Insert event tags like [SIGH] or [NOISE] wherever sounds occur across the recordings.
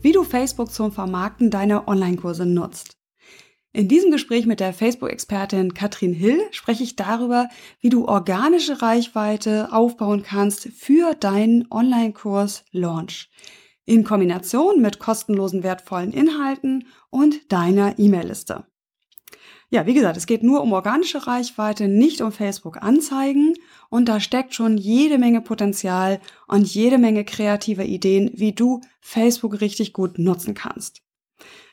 wie du Facebook zum Vermarkten deiner Online-Kurse nutzt. In diesem Gespräch mit der Facebook-Expertin Katrin Hill spreche ich darüber, wie du organische Reichweite aufbauen kannst für deinen Online-Kurs Launch in Kombination mit kostenlosen wertvollen Inhalten und deiner E-Mail-Liste. Ja, wie gesagt, es geht nur um organische Reichweite, nicht um Facebook-Anzeigen und da steckt schon jede Menge Potenzial und jede Menge kreative Ideen, wie du Facebook richtig gut nutzen kannst.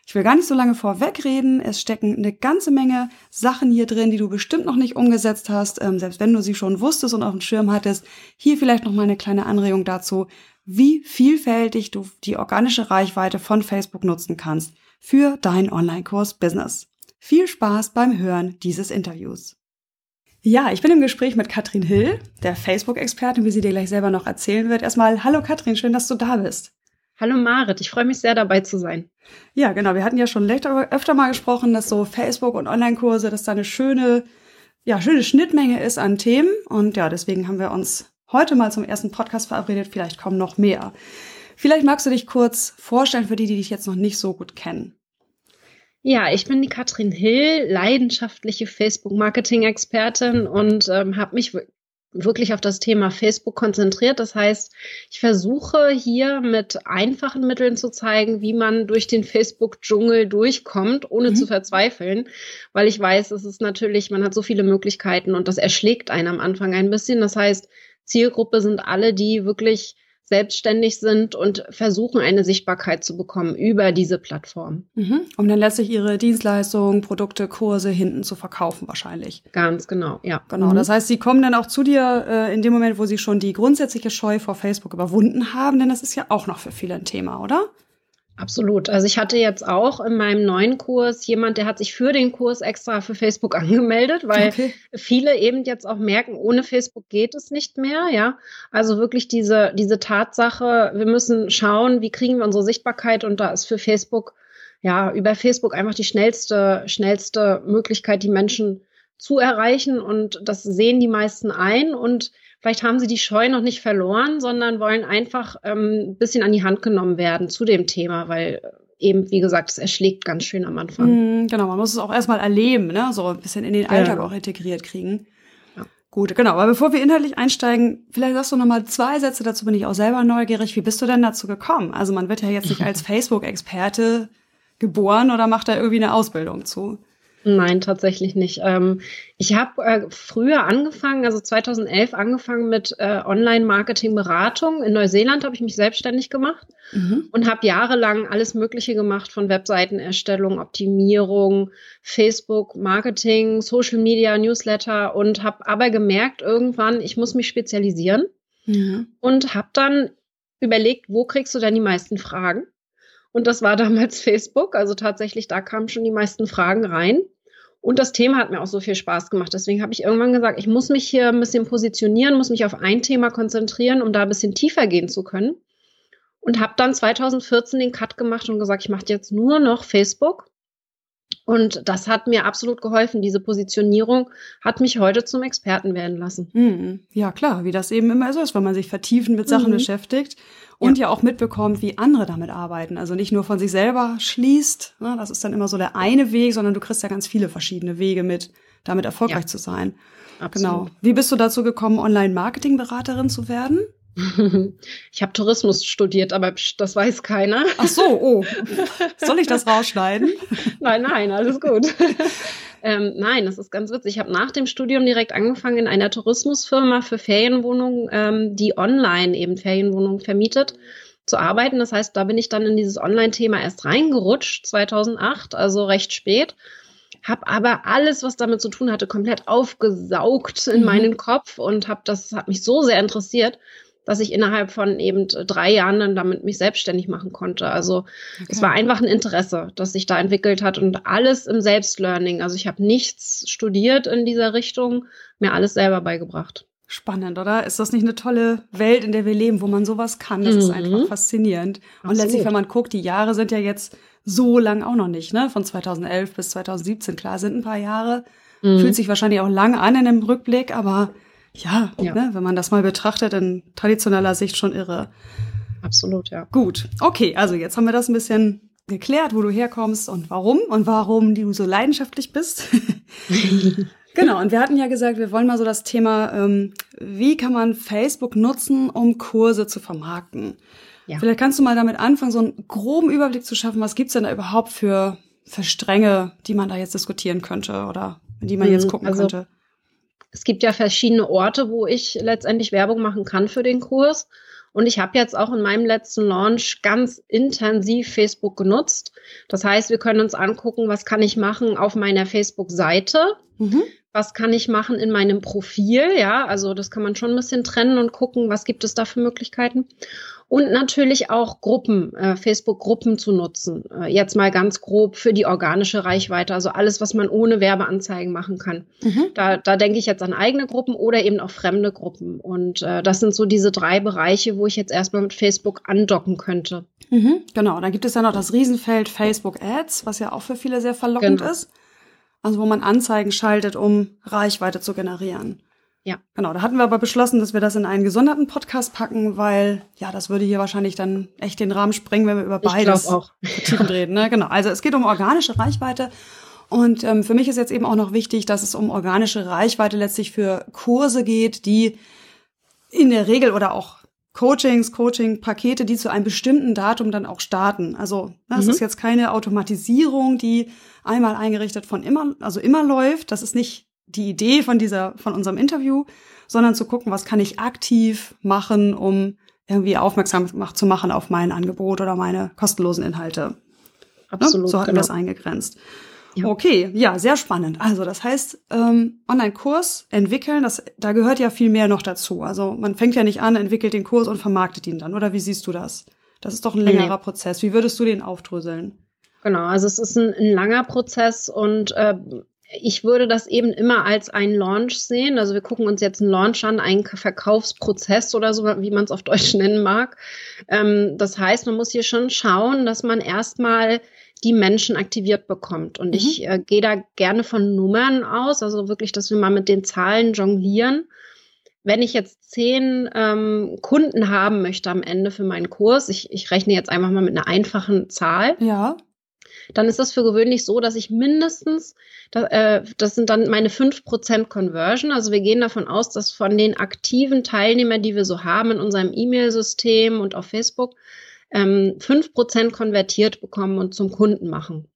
Ich will gar nicht so lange vorwegreden. Es stecken eine ganze Menge Sachen hier drin, die du bestimmt noch nicht umgesetzt hast, ähm, selbst wenn du sie schon wusstest und auf dem Schirm hattest. Hier vielleicht noch mal eine kleine Anregung dazu, wie vielfältig du die organische Reichweite von Facebook nutzen kannst für dein Online-Kurs Business. Viel Spaß beim Hören dieses Interviews. Ja, ich bin im Gespräch mit Katrin Hill, der Facebook-Expertin, wie sie dir gleich selber noch erzählen wird. Erstmal, hallo Katrin, schön, dass du da bist. Hallo Marit, ich freue mich sehr dabei zu sein. Ja, genau. Wir hatten ja schon öfter mal gesprochen, dass so Facebook und Online-Kurse, dass da eine schöne, ja, schöne Schnittmenge ist an Themen. Und ja, deswegen haben wir uns heute mal zum ersten Podcast verabredet. Vielleicht kommen noch mehr. Vielleicht magst du dich kurz vorstellen für die, die dich jetzt noch nicht so gut kennen. Ja, ich bin die Katrin Hill, leidenschaftliche Facebook-Marketing-Expertin und ähm, habe mich wirklich auf das Thema Facebook konzentriert. Das heißt, ich versuche hier mit einfachen Mitteln zu zeigen, wie man durch den Facebook-Dschungel durchkommt, ohne mhm. zu verzweifeln, weil ich weiß, es ist natürlich, man hat so viele Möglichkeiten und das erschlägt einen am Anfang ein bisschen. Das heißt, Zielgruppe sind alle, die wirklich selbstständig sind und versuchen, eine Sichtbarkeit zu bekommen über diese Plattform. Mhm. Um dann letztlich ihre Dienstleistungen, Produkte, Kurse hinten zu verkaufen wahrscheinlich. Ganz genau, ja. Genau. Mhm. Das heißt, sie kommen dann auch zu dir äh, in dem Moment, wo sie schon die grundsätzliche Scheu vor Facebook überwunden haben, denn das ist ja auch noch für viele ein Thema, oder? Absolut. Also ich hatte jetzt auch in meinem neuen Kurs jemand, der hat sich für den Kurs extra für Facebook [LAUGHS] angemeldet, weil okay. viele eben jetzt auch merken, ohne Facebook geht es nicht mehr, ja. Also wirklich diese, diese Tatsache, wir müssen schauen, wie kriegen wir unsere Sichtbarkeit und da ist für Facebook, ja, über Facebook einfach die schnellste, schnellste Möglichkeit, die Menschen zu erreichen und das sehen die meisten ein und Vielleicht haben sie die Scheu noch nicht verloren, sondern wollen einfach ähm, ein bisschen an die Hand genommen werden zu dem Thema, weil äh, eben, wie gesagt, es erschlägt ganz schön am Anfang. Mm, genau, man muss es auch erstmal erleben, ne? so ein bisschen in den Alltag ja. auch integriert kriegen. Ja. Gut, genau. Aber bevor wir inhaltlich einsteigen, vielleicht sagst du noch mal zwei Sätze dazu. Bin ich auch selber neugierig. Wie bist du denn dazu gekommen? Also man wird ja jetzt nicht [LAUGHS] als Facebook-Experte geboren oder macht da irgendwie eine Ausbildung zu. Nein, tatsächlich nicht. Ähm, ich habe äh, früher angefangen, also 2011 angefangen mit äh, Online-Marketing-Beratung. In Neuseeland habe ich mich selbstständig gemacht mhm. und habe jahrelang alles Mögliche gemacht von Webseitenerstellung, Optimierung, Facebook, Marketing, Social Media, Newsletter und habe aber gemerkt irgendwann, ich muss mich spezialisieren mhm. und habe dann überlegt, wo kriegst du denn die meisten Fragen? Und das war damals [LAUGHS] Facebook. Also tatsächlich, da kamen schon die meisten Fragen rein. Und das Thema hat mir auch so viel Spaß gemacht. Deswegen habe ich irgendwann gesagt, ich muss mich hier ein bisschen positionieren, muss mich auf ein Thema konzentrieren, um da ein bisschen tiefer gehen zu können. Und habe dann 2014 den Cut gemacht und gesagt, ich mache jetzt nur noch Facebook. Und das hat mir absolut geholfen. Diese Positionierung hat mich heute zum Experten werden lassen. Mhm. Ja, klar, wie das eben immer so ist, wenn man sich vertiefend mit Sachen mhm. beschäftigt und ja. ja. auch mitbekommt, wie andere damit arbeiten. Also nicht nur von sich selber schließt, ne, das ist dann immer so der eine Weg, sondern du kriegst ja ganz viele verschiedene Wege mit, damit erfolgreich ja. zu sein. Absolut. Genau. Wie bist du dazu gekommen, Online-Marketing-Beraterin zu werden? [LAUGHS] Ich habe Tourismus studiert, aber das weiß keiner. Ach so, oh. [LAUGHS] Soll ich das rausschneiden? Nein, nein, alles gut. [LAUGHS] Ähm, nein, das ist ganz witzig. Ich habe nach dem Studium direkt angefangen in einer Tourismusfirma für Ferienwohnungen, ähm, die online eben Ferienwohnungen vermietet, zu arbeiten. Das heißt, da bin ich dann in dieses Online-Thema erst reingerutscht, 2008, also recht spät. Hab aber alles, was damit zu tun hatte, komplett aufgesaugt in mhm. meinen Kopf und habe das hat mich so sehr interessiert, dass ich innerhalb von eben drei Jahren dann damit mich selbstständig machen konnte. Also okay. es war einfach ein Interesse, das sich da entwickelt hat und alles im Selbstlearning. Also ich habe nichts studiert in dieser Richtung, mir alles selber beigebracht. Spannend, oder? Ist das nicht eine tolle Welt, in der wir leben, wo man sowas kann? Das mhm. ist einfach faszinierend. Und Absolut. letztlich, wenn man guckt, die Jahre sind ja jetzt so lang auch noch nicht, ne? Von 2011 bis 2017. Klar, sind ein paar Jahre. Mhm. Fühlt sich wahrscheinlich auch lang an in dem Rückblick, aber ja, ja. Ne, wenn man das mal betrachtet, in traditioneller Sicht schon irre. Absolut, ja. Gut, okay, also jetzt haben wir das ein bisschen geklärt, wo du herkommst und warum und warum du so leidenschaftlich bist. [LAUGHS] genau, und wir hatten ja gesagt, wir wollen mal so das Thema, ähm, wie kann man Facebook nutzen, um Kurse zu vermarkten? Ja. Vielleicht kannst du mal damit anfangen, so einen groben Überblick zu schaffen, was gibt's denn da überhaupt für, für Stränge, die man da jetzt diskutieren könnte oder die man jetzt mhm, gucken also, könnte? Es gibt ja verschiedene Orte, wo ich letztendlich Werbung machen kann für den Kurs. Und ich habe jetzt auch in meinem letzten Launch ganz intensiv Facebook genutzt. Das heißt, wir können uns angucken, was kann ich machen auf meiner Facebook-Seite, mhm. was kann ich machen in meinem Profil. Ja, also das kann man schon ein bisschen trennen und gucken, was gibt es da für Möglichkeiten und natürlich auch Gruppen, äh, Facebook-Gruppen zu nutzen. Äh, jetzt mal ganz grob für die organische Reichweite, also alles, was man ohne Werbeanzeigen machen kann. Mhm. Da, da denke ich jetzt an eigene Gruppen oder eben auch fremde Gruppen. Und äh, das sind so diese drei Bereiche, wo ich jetzt erstmal mit Facebook andocken könnte. Mhm, genau, dann gibt es ja noch das Riesenfeld Facebook Ads, was ja auch für viele sehr verlockend genau. ist. Also wo man Anzeigen schaltet, um Reichweite zu generieren. Ja. Genau, da hatten wir aber beschlossen, dass wir das in einen gesonderten Podcast packen, weil ja, das würde hier wahrscheinlich dann echt den Rahmen sprengen, wenn wir über beides auch. [LAUGHS] reden. Ne? Genau, also es geht um organische Reichweite und ähm, für mich ist jetzt eben auch noch wichtig, dass es um organische Reichweite letztlich für Kurse geht, die in der Regel oder auch Coachings, Coaching-Pakete, die zu einem bestimmten Datum dann auch starten. Also das mhm. ist jetzt keine Automatisierung, die einmal eingerichtet von immer, also immer läuft. Das ist nicht die Idee von dieser, von unserem Interview, sondern zu gucken, was kann ich aktiv machen, um irgendwie aufmerksam zu machen auf mein Angebot oder meine kostenlosen Inhalte. Absolut. So hatten genau. wir es eingegrenzt. Ja. Okay, ja, sehr spannend. Also das heißt, ähm, Online-Kurs entwickeln, das, da gehört ja viel mehr noch dazu. Also man fängt ja nicht an, entwickelt den Kurs und vermarktet ihn dann, oder wie siehst du das? Das ist doch ein längerer nee. Prozess. Wie würdest du den aufdröseln? Genau, also es ist ein, ein langer Prozess und äh, ich würde das eben immer als einen Launch sehen. Also wir gucken uns jetzt einen Launch an, einen Verkaufsprozess oder so, wie man es auf Deutsch [LAUGHS] nennen mag. Ähm, das heißt, man muss hier schon schauen, dass man erstmal die Menschen aktiviert bekommt. Und mhm. ich äh, gehe da gerne von Nummern aus, also wirklich, dass wir mal mit den Zahlen jonglieren. Wenn ich jetzt zehn ähm, Kunden haben möchte am Ende für meinen Kurs, ich, ich rechne jetzt einfach mal mit einer einfachen Zahl. Ja dann ist das für gewöhnlich so, dass ich mindestens, das, äh, das sind dann meine 5% Conversion. Also wir gehen davon aus, dass von den aktiven Teilnehmern, die wir so haben in unserem E-Mail-System und auf Facebook, ähm, 5% konvertiert bekommen und zum Kunden machen.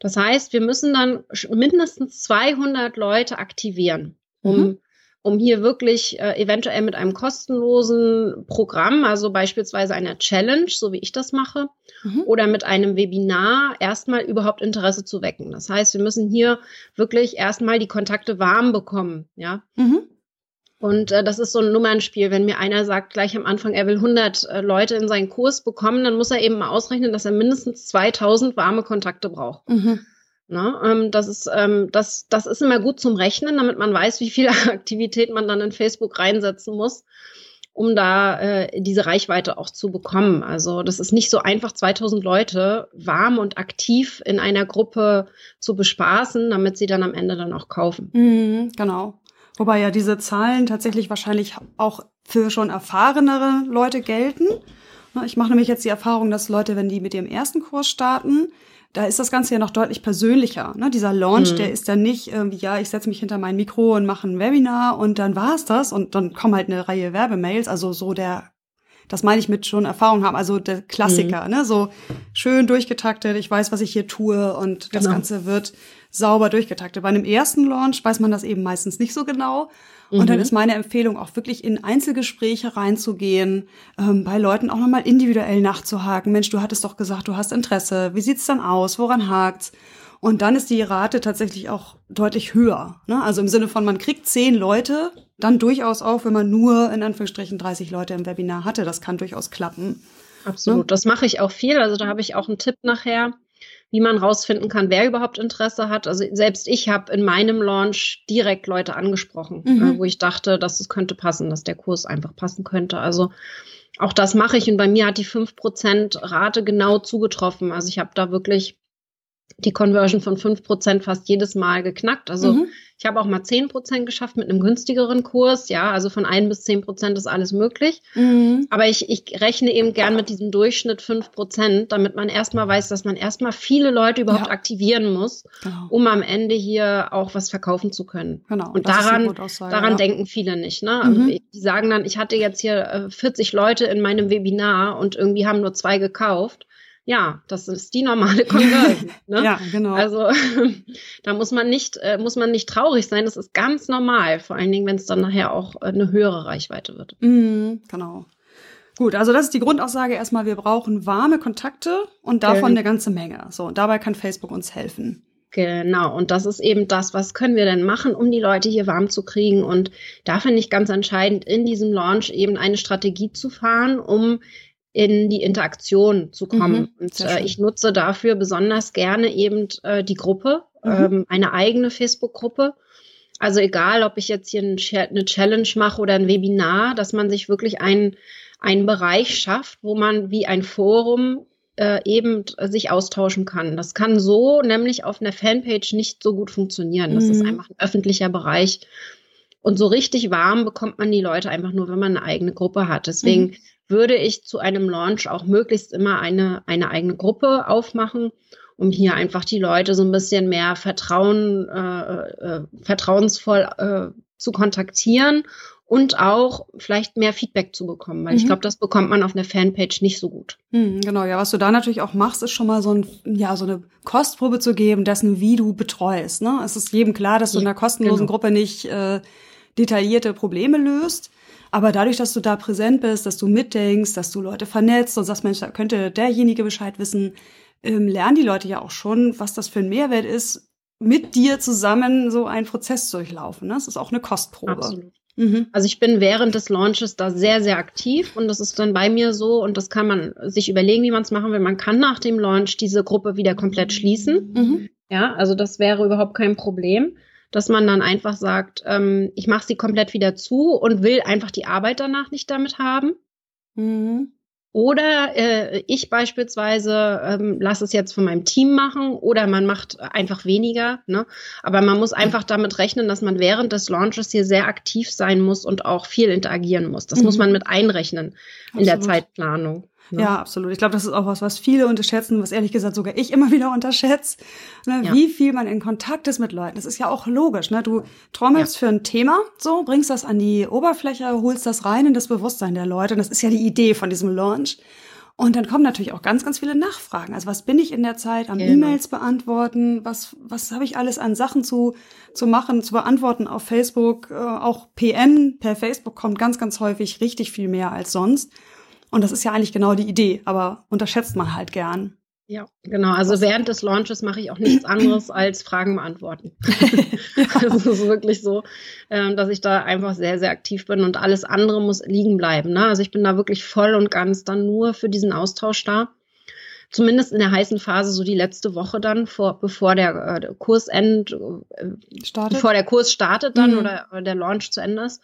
Das heißt, wir müssen dann mindestens 200 Leute aktivieren, um mhm um hier wirklich äh, eventuell mit einem kostenlosen Programm, also beispielsweise einer Challenge, so wie ich das mache, mhm. oder mit einem Webinar erstmal überhaupt Interesse zu wecken. Das heißt, wir müssen hier wirklich erstmal die Kontakte warm bekommen, ja. Mhm. Und äh, das ist so ein Nummernspiel. Wenn mir einer sagt gleich am Anfang, er will 100 äh, Leute in seinen Kurs bekommen, dann muss er eben mal ausrechnen, dass er mindestens 2000 warme Kontakte braucht. Mhm. Ne? Ähm, das, ist, ähm, das, das ist immer gut zum Rechnen, damit man weiß, wie viel [LAUGHS] Aktivität man dann in Facebook reinsetzen muss, um da äh, diese Reichweite auch zu bekommen. Also das ist nicht so einfach, 2000 Leute warm und aktiv in einer Gruppe zu bespaßen, damit sie dann am Ende dann auch kaufen. Mhm, genau. Wobei ja diese Zahlen tatsächlich wahrscheinlich auch für schon erfahrenere Leute gelten. Ich mache nämlich jetzt die Erfahrung, dass Leute, wenn die mit ihrem ersten Kurs starten, da ist das Ganze ja noch deutlich persönlicher. Ne? Dieser Launch, mhm. der ist dann nicht irgendwie, ja, ich setze mich hinter mein Mikro und mache ein Webinar und dann war es das und dann kommen halt eine Reihe Werbemails. Also so der, das meine ich mit schon Erfahrung haben, also der Klassiker, mhm. ne? So schön durchgetaktet, ich weiß, was ich hier tue und das genau. Ganze wird sauber durchgetaktet. Bei einem ersten Launch weiß man das eben meistens nicht so genau. Und mhm. dann ist meine Empfehlung auch wirklich in Einzelgespräche reinzugehen, ähm, bei Leuten auch nochmal individuell nachzuhaken. Mensch, du hattest doch gesagt, du hast Interesse. Wie sieht's dann aus? Woran hakt's? Und dann ist die Rate tatsächlich auch deutlich höher. Ne? Also im Sinne von, man kriegt zehn Leute, dann durchaus auch, wenn man nur in Anführungsstrichen 30 Leute im Webinar hatte. Das kann durchaus klappen. Absolut. Ne? Das mache ich auch viel. Also da habe ich auch einen Tipp nachher, wie man rausfinden kann, wer überhaupt Interesse hat. Also selbst ich habe in meinem Launch direkt Leute angesprochen, mhm. äh, wo ich dachte, dass es könnte passen, dass der Kurs einfach passen könnte. Also auch das mache ich und bei mir hat die 5% Rate genau zugetroffen. Also ich habe da wirklich die Conversion von 5% fast jedes Mal geknackt. Also mhm. ich habe auch mal 10% geschafft mit einem günstigeren Kurs. Ja, also von 1 bis 10% ist alles möglich. Mhm. Aber ich, ich rechne eben gern mit diesem Durchschnitt 5%, damit man erstmal weiß, dass man erstmal viele Leute überhaupt ja. aktivieren muss, genau. um am Ende hier auch was verkaufen zu können. Genau. Und daran, daran ja. denken viele nicht. Ne? Mhm. Die sagen dann, ich hatte jetzt hier 40 äh, Leute in meinem Webinar und irgendwie haben nur zwei gekauft ja, das ist die normale [LAUGHS] Conversion. Ne? ja, genau. Also [LAUGHS] da muss man nicht, äh, muss man nicht traurig sein. Das ist ganz normal, vor allen Dingen, wenn es dann nachher auch äh, eine höhere Reichweite wird. Mhm, genau. Gut, also das ist die Grundaussage erstmal, wir brauchen warme Kontakte und davon ähm. eine ganze Menge. So, und dabei kann Facebook uns helfen. Genau, und das ist eben das, was können wir denn machen, um die Leute hier warm zu kriegen. Und da finde ich ganz entscheidend, in diesem Launch eben eine Strategie zu fahren, um in die Interaktion zu kommen. Mhm, und äh, ich nutze dafür besonders gerne eben äh, die Gruppe, mhm. ähm, eine eigene Facebook-Gruppe. Also egal, ob ich jetzt hier ein, eine Challenge mache oder ein Webinar, dass man sich wirklich einen, einen Bereich schafft, wo man wie ein Forum äh, eben sich austauschen kann. Das kann so nämlich auf einer Fanpage nicht so gut funktionieren. Das mhm. ist einfach ein öffentlicher Bereich. Und so richtig warm bekommt man die Leute einfach nur, wenn man eine eigene Gruppe hat. Deswegen mhm würde ich zu einem Launch auch möglichst immer eine, eine eigene Gruppe aufmachen, um hier einfach die Leute so ein bisschen mehr Vertrauen, äh, äh, vertrauensvoll äh, zu kontaktieren und auch vielleicht mehr Feedback zu bekommen, weil mhm. ich glaube, das bekommt man auf einer Fanpage nicht so gut. Mhm, genau, ja, was du da natürlich auch machst, ist schon mal so ein, ja, so eine Kostprobe zu geben, dessen, wie du betreust. Ne? Es ist jedem klar, dass du in einer kostenlosen genau. Gruppe nicht äh, detaillierte Probleme löst. Aber dadurch, dass du da präsent bist, dass du mitdenkst, dass du Leute vernetzt und sagst, Mensch, da könnte derjenige Bescheid wissen, ähm, lernen die Leute ja auch schon, was das für ein Mehrwert ist, mit dir zusammen so einen Prozess durchlaufen. Ne? Das ist auch eine Kostprobe. Absolut. Mhm. Also ich bin während des Launches da sehr, sehr aktiv und das ist dann bei mir so und das kann man sich überlegen, wie man es machen will. Man kann nach dem Launch diese Gruppe wieder komplett schließen. Mhm. Ja, also das wäre überhaupt kein Problem dass man dann einfach sagt, ähm, ich mache sie komplett wieder zu und will einfach die Arbeit danach nicht damit haben. Mhm. Oder äh, ich beispielsweise ähm, lasse es jetzt von meinem Team machen oder man macht einfach weniger. Ne? Aber man muss einfach damit rechnen, dass man während des Launches hier sehr aktiv sein muss und auch viel interagieren muss. Das mhm. muss man mit einrechnen Absolut. in der Zeitplanung. Ne? Ja, absolut. Ich glaube, das ist auch was, was viele unterschätzen, was ehrlich gesagt sogar ich immer [LAUGHS] wieder unterschätze, ne, ja. wie viel man in Kontakt ist mit Leuten. Das ist ja auch logisch. Ne? Du trommelst ja. für ein Thema, so bringst das an die Oberfläche, holst das rein in das Bewusstsein der Leute. Und das ist ja die Idee von diesem Launch. Und dann kommen natürlich auch ganz, ganz viele Nachfragen. Also was bin ich in der Zeit am genau. E-Mails beantworten? Was, was habe ich alles an Sachen zu, zu machen, zu beantworten auf Facebook? Äh, auch PM per Facebook kommt ganz, ganz häufig richtig viel mehr als sonst. Und das ist ja eigentlich genau die Idee, aber unterschätzt man halt gern. Ja, genau. Also während des Launches mache ich auch nichts anderes [CLEARS THROAT] als Fragen beantworten. [LAUGHS] [LAUGHS] ja. Das ist wirklich so, ähm, dass ich da einfach sehr, sehr aktiv bin und alles andere muss liegen bleiben. Ne? Also ich bin da wirklich voll und ganz dann nur für diesen Austausch da zumindest in der heißen Phase, so die letzte Woche dann, vor, bevor der, äh, Kurs end, äh, startet? bevor der Kurs startet dann mhm. oder, oder, der Launch zu Ende ist.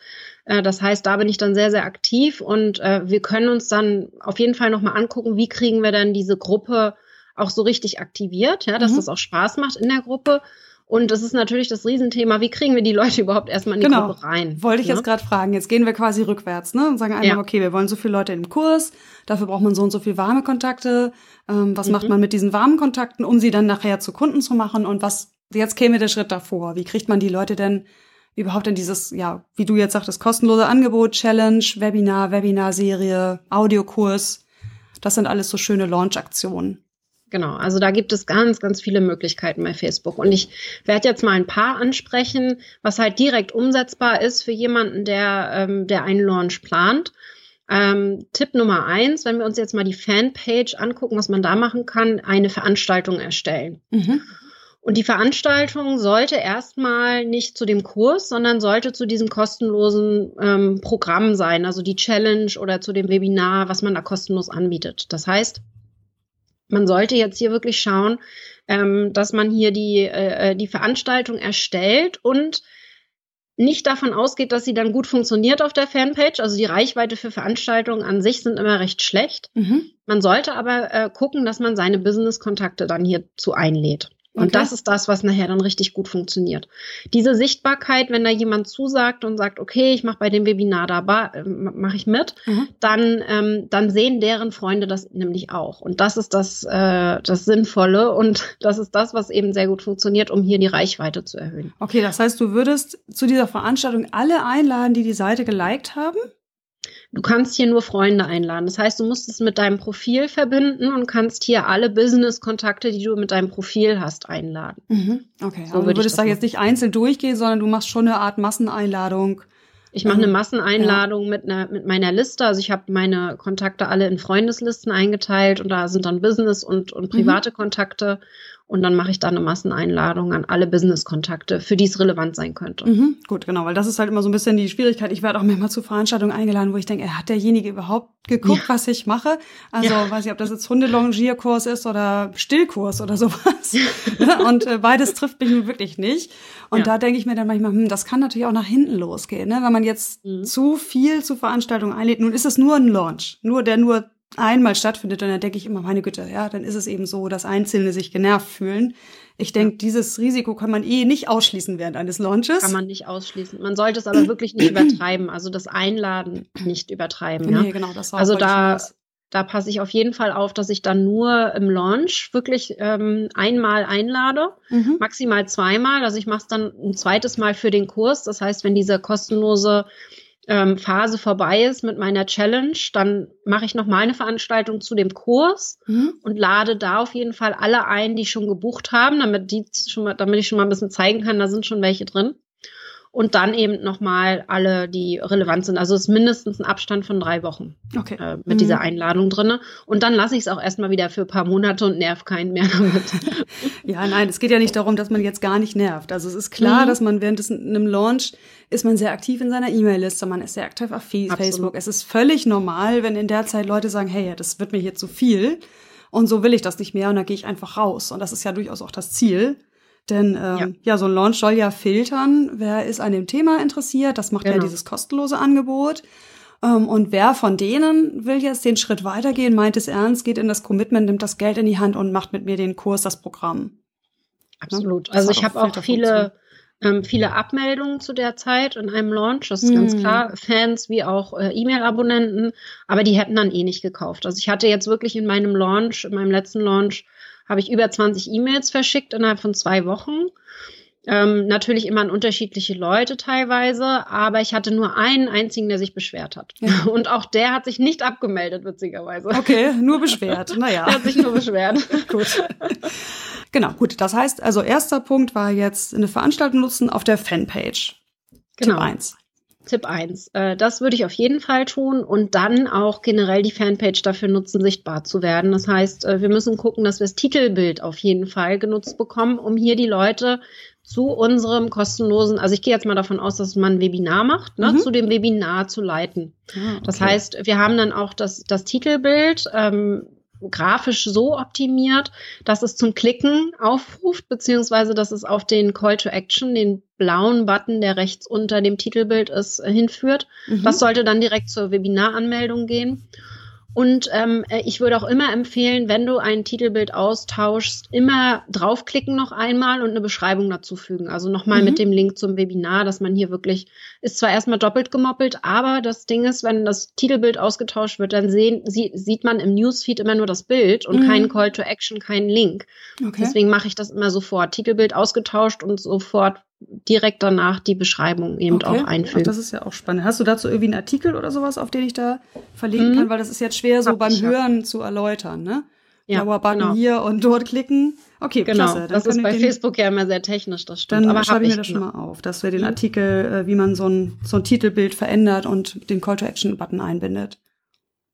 Äh, das heißt, da bin ich dann sehr, sehr aktiv und äh, wir können uns dann auf jeden Fall nochmal angucken, wie kriegen wir dann diese Gruppe auch so richtig aktiviert, ja, dass mhm. das auch Spaß macht in der Gruppe und das ist natürlich das Riesenthema, wie kriegen wir die Leute überhaupt erstmal in die genau. Gruppe rein? Wollte ich ne? jetzt gerade fragen. Jetzt gehen wir quasi rückwärts ne? und sagen einfach, ja. okay, wir wollen so viele Leute im Kurs, dafür braucht man so und so viele warme Kontakte. Ähm, was mhm. macht man mit diesen warmen Kontakten, um sie dann nachher zu Kunden zu machen? Und was, jetzt käme der Schritt davor. Wie kriegt man die Leute denn überhaupt in dieses, ja, wie du jetzt sagtest, kostenlose Angebot, Challenge, Webinar, Webinarserie, Audiokurs? Das sind alles so schöne Launch-Aktionen. Genau, also da gibt es ganz, ganz viele Möglichkeiten bei Facebook. Und ich werde jetzt mal ein paar ansprechen, was halt direkt umsetzbar ist für jemanden, der, ähm, der einen Launch plant. Ähm, Tipp Nummer eins, wenn wir uns jetzt mal die Fanpage angucken, was man da machen kann, eine Veranstaltung erstellen. Mhm. Und die Veranstaltung sollte erstmal nicht zu dem Kurs, sondern sollte zu diesem kostenlosen ähm, Programm sein, also die Challenge oder zu dem Webinar, was man da kostenlos anbietet. Das heißt, man sollte jetzt hier wirklich schauen, ähm, dass man hier die, äh, äh die Veranstaltung erstellt und nicht davon ausgeht, dass sie dann gut funktioniert auf der Fanpage. Also die Reichweite für Veranstaltungen an sich sind immer recht schlecht. Mhm. Man sollte aber äh, gucken, dass man seine Business-Kontakte dann hierzu einlädt. Und okay. das ist das, was nachher dann richtig gut funktioniert. Diese Sichtbarkeit, wenn da jemand zusagt und sagt, okay, ich mache bei dem Webinar da, äh, mache ich mit, mhm. dann, ähm, dann sehen deren Freunde das nämlich auch. Und das ist das, äh, das Sinnvolle und [LAUGHS] das ist das, was eben sehr gut funktioniert, um hier die Reichweite zu erhöhen. Okay, das heißt, du würdest zu dieser Veranstaltung alle einladen, die die Seite geliked haben? Du kannst hier nur Freunde einladen. Das heißt, du musst es mit deinem Profil verbinden und kannst hier alle Business-Kontakte, die du mit deinem Profil hast, einladen. Mhm. Okay, so aber du würdest da jetzt nicht einzeln durchgehen, sondern du machst schon eine Art Masseneinladung. Ich mache eine ähm, Masseneinladung ja. mit, einer, mit meiner Liste. Also ich habe meine Kontakte alle in Freundeslisten eingeteilt und da sind dann Business und, und private mhm. Kontakte. Und dann mache ich da eine Masseneinladung an alle Business-Kontakte, für die es relevant sein könnte. Mhm, gut, genau, weil das ist halt immer so ein bisschen die Schwierigkeit. Ich werde auch manchmal zu Veranstaltungen eingeladen, wo ich denke, hat derjenige überhaupt geguckt, ja. was ich mache? Also ja. weiß ich, ob das jetzt Hundelongierkurs ist oder Stillkurs oder sowas. [LAUGHS] und äh, beides trifft mich nun wirklich nicht. Und da denke ich mir dann manchmal, hm, das kann natürlich auch nach hinten losgehen, ne? wenn man jetzt mhm. zu viel zu Veranstaltungen einlädt. Nun ist es nur ein Launch, nur der nur einmal stattfindet, dann denke ich immer, meine Güte, ja, dann ist es eben so, dass Einzelne sich genervt fühlen. Ich denke, dieses Risiko kann man eh nicht ausschließen während eines Launches. Kann man nicht ausschließen. Man sollte es aber wirklich nicht übertreiben. Also das Einladen nicht übertreiben. Ja? Nee, genau, das war Also da, da passe ich auf jeden Fall auf, dass ich dann nur im Launch wirklich ähm, einmal einlade, mhm. maximal zweimal. Also ich mache es dann ein zweites Mal für den Kurs. Das heißt, wenn dieser kostenlose ähm, Phase vorbei ist mit meiner Challenge, dann mache ich noch mal eine Veranstaltung zu dem Kurs mhm. und lade da auf jeden Fall alle ein, die schon gebucht haben, damit die schon mal, damit ich schon mal ein bisschen zeigen kann, da sind schon welche drin und dann eben nochmal alle, die relevant sind. Also es ist mindestens ein Abstand von drei Wochen okay. äh, mit mhm. dieser Einladung drinne. Und dann lasse ich es auch erstmal wieder für ein paar Monate und nerv keinen mehr damit. [LAUGHS] ja, nein, es geht ja nicht darum, dass man jetzt gar nicht nervt. Also es ist klar, mhm. dass man während des, einem Launch ist man sehr aktiv in seiner E-Mail-Liste, man ist sehr aktiv auf Facebook. Absolut. Es ist völlig normal, wenn in der Zeit Leute sagen, hey, das wird mir hier zu viel. Und so will ich das nicht mehr und dann gehe ich einfach raus. Und das ist ja durchaus auch das Ziel. Denn ähm, ja. ja. so ein Launch soll ja filtern, wer ist an dem Thema interessiert. Das macht genau. ja dieses kostenlose Angebot. Ähm, und wer von denen will jetzt den Schritt weitergehen, meint es ernst, geht in das Commitment, nimmt das Geld in die Hand und macht mit mir den Kurs, das Programm. Absolut. Ne? Also ich habe auch viele, ähm, viele Abmeldungen zu der Zeit in einem Launch, das ist hm. ganz klar, Fans wie auch äh, E-Mail-Abonnenten, aber die hätten dann eh nicht gekauft. Also ich hatte jetzt wirklich in meinem Launch, in meinem letzten Launch, habe ich über 20 E-Mails verschickt innerhalb von zwei Wochen. Ähm, natürlich immer an unterschiedliche Leute teilweise, aber ich hatte nur einen einzigen, der sich beschwert hat. Ja. [LAUGHS] Und auch der hat sich nicht abgemeldet, witzigerweise. Okay, nur [LAUGHS] beschwert. Naja. er hat sich nur beschwert. [LAUGHS] gut. Genau, gut. Das heißt, also erster Punkt war jetzt eine Veranstaltung nutzen auf der Fanpage. Genau. Tipp 1. Tipp 1. Äh, das würde ich auf jeden Fall tun und dann auch generell die Fanpage dafür nutzen, sichtbar zu werden. Das heißt, äh, wir müssen gucken, dass wir das Titelbild auf jeden Fall genutzt bekommen, um hier die Leute zu unserem kostenlosen, also ich gehe jetzt mal davon aus, dass man ein Webinar macht, ne, mhm. zu dem Webinar zu leiten. Ah, okay. Das heißt, wir haben dann auch das, das Titelbild. Ähm, grafisch so optimiert, dass es zum Klicken aufruft, beziehungsweise dass es auf den Call to Action, den blauen Button, der rechts unter dem Titelbild ist, hinführt. Mhm. Das sollte dann direkt zur Webinaranmeldung gehen. Und ähm, äh, ich würde auch immer empfehlen, wenn du ein Titelbild austauschst, immer draufklicken noch einmal und eine Beschreibung dazu fügen. Also nochmal mhm. mit dem Link zum Webinar, dass man hier wirklich, ist zwar erstmal doppelt gemoppelt, aber das Ding ist, wenn das Titelbild ausgetauscht wird, dann sehen, sie, sieht man im Newsfeed immer nur das Bild und mhm. keinen Call to Action, keinen Link. Okay. Deswegen mache ich das immer sofort. Titelbild ausgetauscht und sofort direkt danach die Beschreibung eben okay. auch einfügen. Ach, das ist ja auch spannend. Hast du dazu irgendwie einen Artikel oder sowas, auf den ich da verlinken mhm. kann? Weil das ist jetzt schwer so beim Hören zu erläutern, ne? Ja, Blauer Button genau. hier und dort klicken. Okay, genau. Klasse. Dann das ist bei den, Facebook ja immer sehr technisch, das stimmt. Dann Aber schreibe ich mir das schon mal auf, dass wir den mhm. Artikel, äh, wie man so ein, so ein Titelbild verändert und den Call-to-Action-Button einbindet.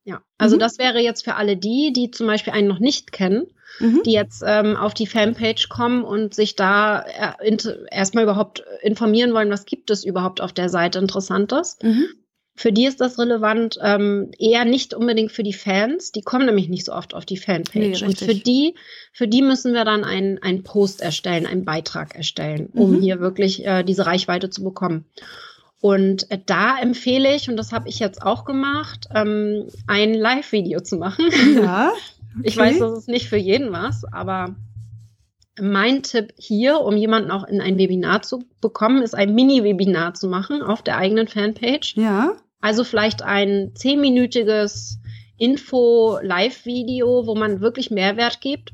Ja, also mhm. das wäre jetzt für alle die, die zum Beispiel einen noch nicht kennen mhm. die jetzt ähm, auf die Fanpage kommen und sich da äh, erstmal überhaupt informieren wollen, was gibt es überhaupt auf der Seite Interessantes. Mhm. Für die ist das relevant, ähm, eher nicht unbedingt für die Fans. Die kommen nämlich nicht so oft auf die Fanpage. Nee, und für die, für die müssen wir dann einen, einen Post erstellen, einen Beitrag erstellen, um mhm. hier wirklich äh, diese Reichweite zu bekommen. Und äh, da empfehle ich, und das habe ich jetzt auch gemacht, ähm, ein Live-Video zu machen. Ja. [LAUGHS] Okay. Ich weiß, das ist nicht für jeden was, aber mein Tipp hier, um jemanden auch in ein Webinar zu bekommen, ist ein Mini-Webinar zu machen auf der eigenen Fanpage. Ja. Also vielleicht ein zehnminütiges Info-Live-Video, wo man wirklich Mehrwert gibt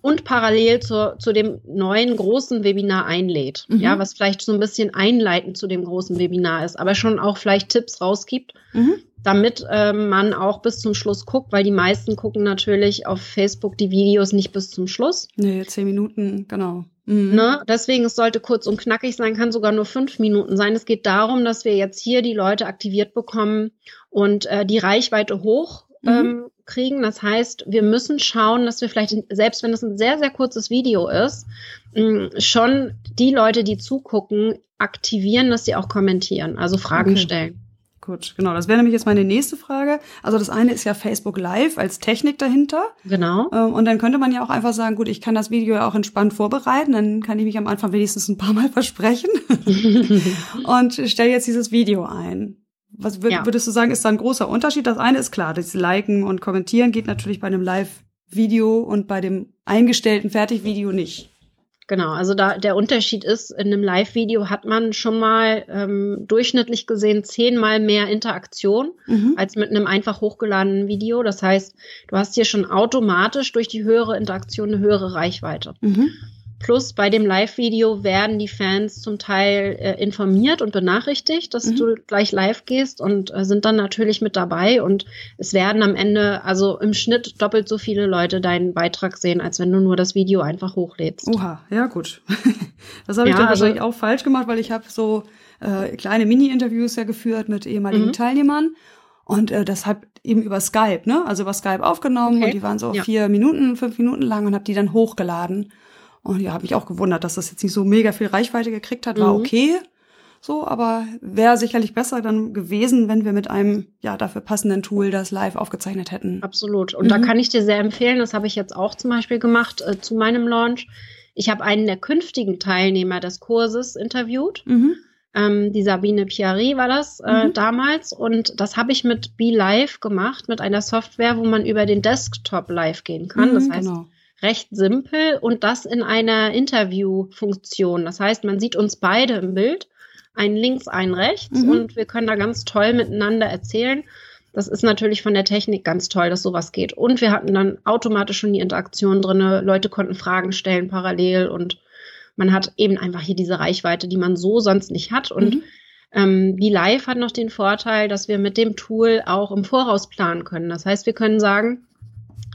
und parallel zu, zu dem neuen großen Webinar einlädt. Mhm. Ja, was vielleicht so ein bisschen einleitend zu dem großen Webinar ist, aber schon auch vielleicht Tipps rausgibt, mhm. damit äh, man auch bis zum Schluss guckt, weil die meisten gucken natürlich auf Facebook die Videos nicht bis zum Schluss. Nee, zehn Minuten, genau. Mhm. Ne? Deswegen, es sollte kurz und knackig sein, kann sogar nur fünf Minuten sein. Es geht darum, dass wir jetzt hier die Leute aktiviert bekommen und äh, die Reichweite hoch mhm. ähm, kriegen. Das heißt, wir müssen schauen, dass wir vielleicht, selbst wenn es ein sehr, sehr kurzes Video ist, schon die Leute, die zugucken, aktivieren, dass sie auch kommentieren, also Fragen okay. stellen. Gut, genau. Das wäre nämlich jetzt meine nächste Frage. Also das eine ist ja Facebook Live als Technik dahinter. Genau. Ähm, und dann könnte man ja auch einfach sagen, gut, ich kann das Video ja auch entspannt vorbereiten. Dann kann ich mich am Anfang wenigstens ein paar Mal versprechen [LAUGHS] und stelle jetzt dieses Video ein. Was würd, ja. würdest du sagen, ist da ein großer Unterschied? Das eine ist klar, das Liken und Kommentieren geht natürlich bei einem Live-Video und bei dem eingestellten Fertigvideo nicht. Genau, also da der Unterschied ist, in einem Live-Video hat man schon mal ähm, durchschnittlich gesehen zehnmal mehr Interaktion mhm. als mit einem einfach hochgeladenen Video. Das heißt, du hast hier schon automatisch durch die höhere Interaktion eine höhere Reichweite. Mhm. Plus bei dem Live-Video werden die Fans zum Teil äh, informiert und benachrichtigt, dass mhm. du gleich live gehst und äh, sind dann natürlich mit dabei. Und es werden am Ende, also im Schnitt, doppelt so viele Leute deinen Beitrag sehen, als wenn du nur das Video einfach hochlädst. Oha, ja gut. [LAUGHS] das habe ich ja, dann also, wahrscheinlich auch falsch gemacht, weil ich habe so äh, kleine Mini-Interviews ja geführt mit ehemaligen mhm. Teilnehmern. Und äh, deshalb eben über Skype, ne? Also über Skype aufgenommen okay. und die waren so ja. vier Minuten, fünf Minuten lang und habe die dann hochgeladen. Und ja, habe ich auch gewundert, dass das jetzt nicht so mega viel Reichweite gekriegt hat. War mhm. okay. So, aber wäre sicherlich besser dann gewesen, wenn wir mit einem ja dafür passenden Tool das live aufgezeichnet hätten. Absolut. Und mhm. da kann ich dir sehr empfehlen, das habe ich jetzt auch zum Beispiel gemacht äh, zu meinem Launch. Ich habe einen der künftigen Teilnehmer des Kurses interviewt. Mhm. Ähm, die Sabine Piari war das äh, mhm. damals. Und das habe ich mit Be Live gemacht, mit einer Software, wo man über den Desktop live gehen kann. das mhm, heißt, genau recht simpel und das in einer Interviewfunktion. Das heißt, man sieht uns beide im Bild, einen links, einen rechts mhm. und wir können da ganz toll miteinander erzählen. Das ist natürlich von der Technik ganz toll, dass sowas geht. Und wir hatten dann automatisch schon die Interaktion drinne. Leute konnten Fragen stellen parallel und man hat eben einfach hier diese Reichweite, die man so sonst nicht hat. Und mhm. ähm, die Live hat noch den Vorteil, dass wir mit dem Tool auch im Voraus planen können. Das heißt, wir können sagen,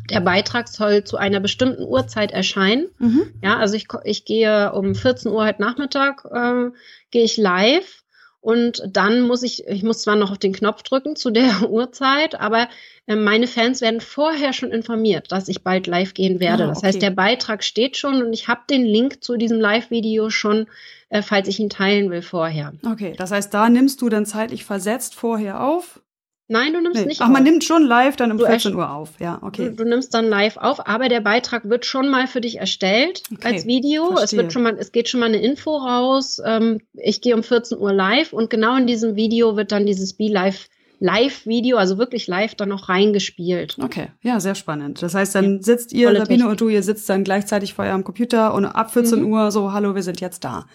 der Beitrag soll zu einer bestimmten Uhrzeit erscheinen. Mhm. Ja, also ich, ich gehe um 14 Uhr heute Nachmittag, äh, gehe ich live und dann muss ich, ich muss zwar noch auf den Knopf drücken zu der [LAUGHS] Uhrzeit, aber äh, meine Fans werden vorher schon informiert, dass ich bald live gehen werde. Ah, okay. Das heißt, der Beitrag steht schon und ich habe den Link zu diesem Live-Video schon, äh, falls ich ihn teilen will, vorher. Okay, das heißt, da nimmst du dann zeitlich versetzt vorher auf Nein, du nimmst nee. nicht Ach, auf. man nimmt schon live dann um du 14 Uhr auf. Ja, okay. Du, du, nimmst dann live auf, aber der Beitrag wird schon mal für dich erstellt okay. als Video. Verstehe. Es wird schon mal, es geht schon mal eine Info raus. Ähm, ich gehe um 14 Uhr live und genau in diesem Video wird dann dieses Be Live Live-Video, also wirklich live, dann noch reingespielt. Okay, ja, sehr spannend. Das heißt, dann sitzt ihr, Sabine Technik. und du, ihr sitzt dann gleichzeitig vor eurem Computer und ab 14 mhm. Uhr so, hallo, wir sind jetzt da.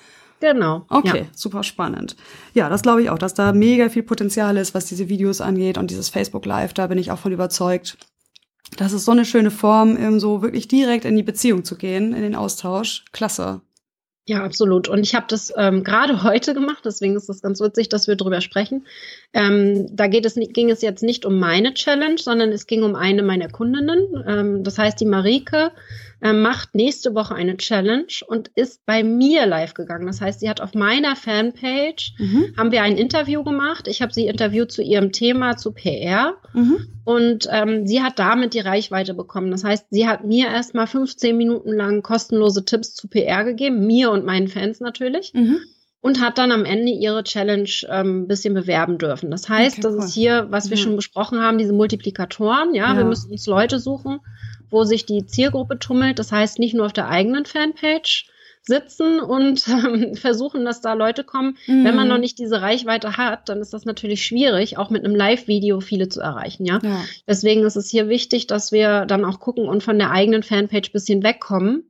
Genau. Okay, ja. super spannend. Ja, das glaube ich auch, dass da mega viel Potenzial ist, was diese Videos angeht und dieses Facebook Live, da bin ich auch von überzeugt. Das ist so eine schöne Form, eben so wirklich direkt in die Beziehung zu gehen, in den Austausch. Klasse. Ja, absolut. Und ich habe das ähm, gerade [LAUGHS] heute gemacht, deswegen ist es ganz witzig, dass wir drüber sprechen. Ähm, da geht es, ging es jetzt nicht um meine Challenge, sondern es ging um eine meiner Kundinnen. Ähm, das heißt, die Marike äh, macht nächste Woche eine Challenge und ist bei mir live gegangen. Das heißt, sie hat auf meiner Fanpage, mhm. haben wir ein Interview gemacht. Ich habe sie interviewt zu ihrem Thema, zu PR. Mhm. Und ähm, sie hat damit die Reichweite bekommen. Das heißt, sie hat mir erstmal 15 Minuten lang kostenlose Tipps zu PR gegeben, mir und meinen Fans natürlich. Mhm und hat dann am Ende ihre Challenge ähm, ein bisschen bewerben dürfen. Das heißt, okay, das cool. ist hier, was wir ja. schon besprochen haben, diese Multiplikatoren. Ja, ja, wir müssen uns Leute suchen, wo sich die Zielgruppe tummelt. Das heißt, nicht nur auf der eigenen Fanpage sitzen und ähm, [LAUGHS] versuchen, dass da Leute kommen. Mhm. Wenn man noch nicht diese Reichweite hat, dann ist das natürlich schwierig, auch mit einem Live-Video viele zu erreichen. Ja? ja? Deswegen ist es hier wichtig, dass wir dann auch gucken und von der eigenen Fanpage bisschen wegkommen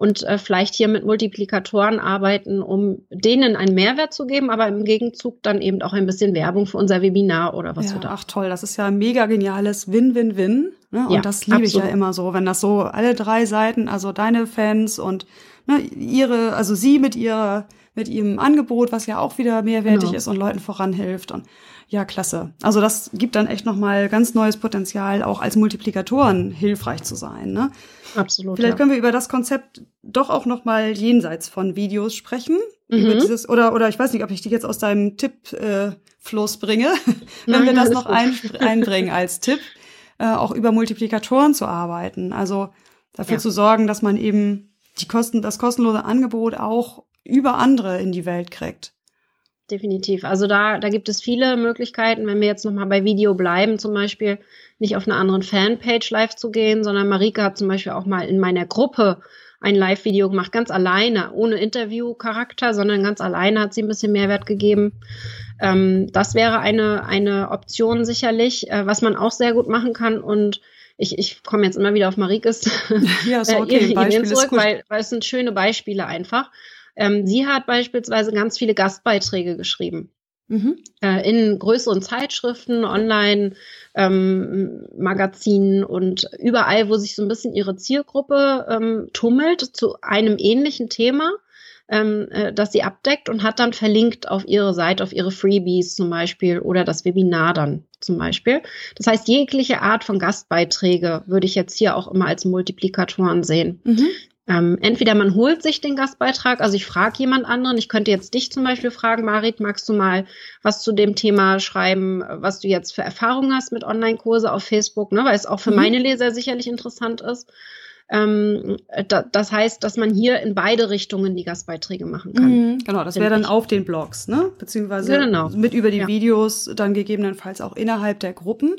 und äh, vielleicht hier mit Multiplikatoren arbeiten, um denen einen Mehrwert zu geben, aber im Gegenzug dann eben auch ein bisschen Werbung für unser Webinar oder was ja, wir da. Ach toll, das ist ja ein mega geniales Win-Win-Win. Ne? Und ja, das liebe ich ja immer so, wenn das so alle drei Seiten, also deine Fans und ne, ihre, also sie mit ihrer mit ihrem Angebot, was ja auch wieder mehrwertig genau. ist und Leuten voranhilft und ja, klasse. Also das gibt dann echt nochmal ganz neues Potenzial, auch als Multiplikatoren hilfreich zu sein. Ne? Absolut. Vielleicht ja. können wir über das Konzept doch auch nochmal jenseits von Videos sprechen. Mhm. Über dieses, oder, oder ich weiß nicht, ob ich dich jetzt aus deinem Tipp-Fluss äh, bringe, [LAUGHS] wenn Nein, wir das noch ein, einbringen als Tipp, äh, auch über Multiplikatoren zu arbeiten. Also dafür ja. zu sorgen, dass man eben die Kosten, das kostenlose Angebot auch über andere in die Welt kriegt definitiv. Also da, da gibt es viele Möglichkeiten, wenn wir jetzt nochmal bei Video bleiben, zum Beispiel nicht auf einer anderen Fanpage live zu gehen, sondern Marika hat zum Beispiel auch mal in meiner Gruppe ein Live-Video gemacht, ganz alleine, ohne Interview-Charakter, sondern ganz alleine hat sie ein bisschen Mehrwert gegeben. Ähm, das wäre eine, eine Option sicherlich, äh, was man auch sehr gut machen kann und ich, ich komme jetzt immer wieder auf Marikes [LAUGHS] ja, so okay. Ideen zurück, weil, weil es sind schöne Beispiele einfach. Ähm, sie hat beispielsweise ganz viele Gastbeiträge geschrieben. Mhm. Äh, in größeren Zeitschriften, online, ähm, Magazinen und überall, wo sich so ein bisschen ihre Zielgruppe ähm, tummelt zu einem ähnlichen Thema, ähm, äh, das sie abdeckt und hat dann verlinkt auf ihre Seite, auf ihre Freebies zum Beispiel oder das Webinar dann zum Beispiel. Das heißt, jegliche Art von Gastbeiträge würde ich jetzt hier auch immer als Multiplikatoren sehen. Mhm. Ähm, entweder man holt sich den Gastbeitrag, also ich frage jemand anderen, ich könnte jetzt dich zum Beispiel fragen, Marit, magst du mal was zu dem Thema schreiben, was du jetzt für Erfahrungen hast mit Online-Kurse auf Facebook, ne, weil es auch für mhm. meine Leser sicherlich interessant ist. Ähm, da, das heißt, dass man hier in beide Richtungen die Gastbeiträge machen kann. Mhm, genau, das wäre dann auf den Blogs, ne? Beziehungsweise genau. mit über die ja. Videos, dann gegebenenfalls auch innerhalb der Gruppen.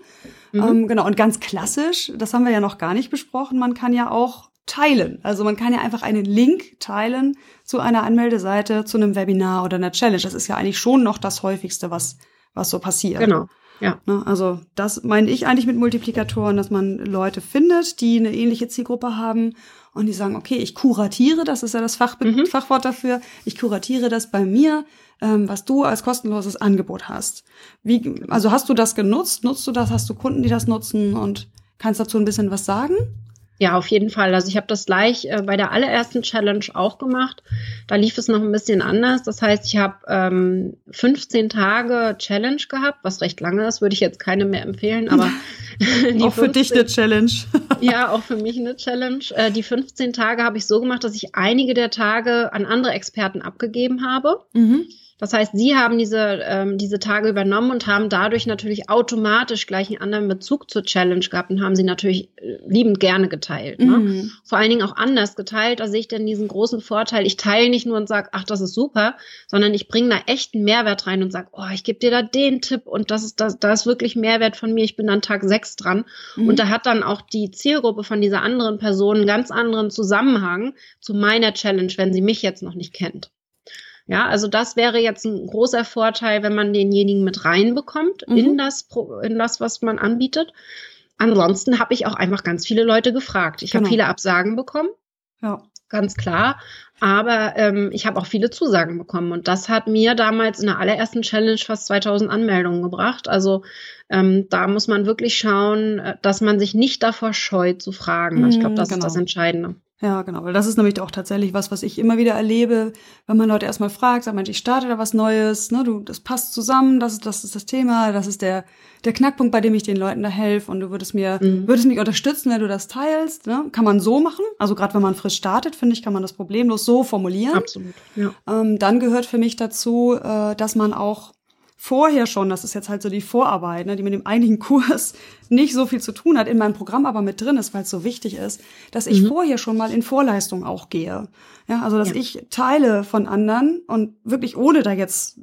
Mhm. Ähm, genau, und ganz klassisch, das haben wir ja noch gar nicht besprochen, man kann ja auch teilen. Also man kann ja einfach einen Link teilen zu einer Anmeldeseite, zu einem Webinar oder einer Challenge. Das ist ja eigentlich schon noch das häufigste, was, was so passiert. Genau. Ja. Ne, also das meine ich eigentlich mit Multiplikatoren, dass man Leute findet, die eine ähnliche Zielgruppe haben und die sagen, okay, ich kuratiere, das ist ja das Fach mhm. Fachwort dafür, ich kuratiere das bei mir, ähm, was du als kostenloses Angebot hast. Wie, also hast du das genutzt? Nutzt du das? Hast du Kunden, die das nutzen? Und kannst dazu ein bisschen was sagen? Ja, auf jeden Fall. Also ich habe das gleich äh, bei der allerersten Challenge auch gemacht. Da lief es noch ein bisschen anders. Das heißt, ich habe ähm, 15 Tage Challenge gehabt, was recht lange ist, würde ich jetzt keine mehr empfehlen, aber [LAUGHS] [LAUGHS] auch für 15, dich eine Challenge. [LAUGHS] ja, auch für mich eine Challenge. Äh, die 15 Tage habe ich so gemacht, dass ich einige der Tage an andere Experten abgegeben habe. Mhm. Das heißt, Sie haben diese, ähm, diese Tage übernommen und haben dadurch natürlich automatisch gleich einen anderen Bezug zur Challenge gehabt und haben sie natürlich äh, liebend gerne geteilt. Ne? Mhm. Vor allen Dingen auch anders geteilt. Da sehe ich dann diesen großen Vorteil. Ich teile nicht nur und sage, ach, das ist super, sondern ich bringe da echten Mehrwert rein und sage, oh, ich gebe dir da den Tipp und das ist, das, da ist wirklich Mehrwert von mir. Ich bin dann Tag sechs dran. Mhm. Und da hat dann auch die Zielgruppe von dieser anderen Person einen ganz anderen Zusammenhang zu meiner Challenge, wenn sie mich jetzt noch nicht kennt. Ja, also das wäre jetzt ein großer Vorteil, wenn man denjenigen mit reinbekommt mhm. in, das, in das, was man anbietet. Ansonsten habe ich auch einfach ganz viele Leute gefragt. Ich genau. habe viele Absagen bekommen. Ja. Ganz klar. Aber ähm, ich habe auch viele Zusagen bekommen. Und das hat mir damals in der allerersten Challenge fast 2000 Anmeldungen gebracht. Also ähm, da muss man wirklich schauen, äh, dass man sich nicht davor scheut zu fragen. ich glaube, das genau. ist das Entscheidende. Ja, genau, weil das ist nämlich auch tatsächlich was, was ich immer wieder erlebe, wenn man Leute erstmal fragt, sagt, Mensch, ich starte da was Neues, ne, du, das passt zusammen, das ist, das ist das Thema, das ist der, der Knackpunkt, bei dem ich den Leuten da helfe und du würdest mir, mhm. würdest mich unterstützen, wenn du das teilst, ne? Kann man so machen, also gerade wenn man frisch startet, finde ich, kann man das problemlos so formulieren. Absolut, ja. Ähm, dann gehört für mich dazu, äh, dass man auch vorher schon, das ist jetzt halt so die Vorarbeit, ne, die mit dem eigentlichen Kurs nicht so viel zu tun hat, in meinem Programm aber mit drin ist, weil es so wichtig ist, dass ich mhm. vorher schon mal in Vorleistung auch gehe. Ja, also dass ja. ich teile von anderen und wirklich ohne da jetzt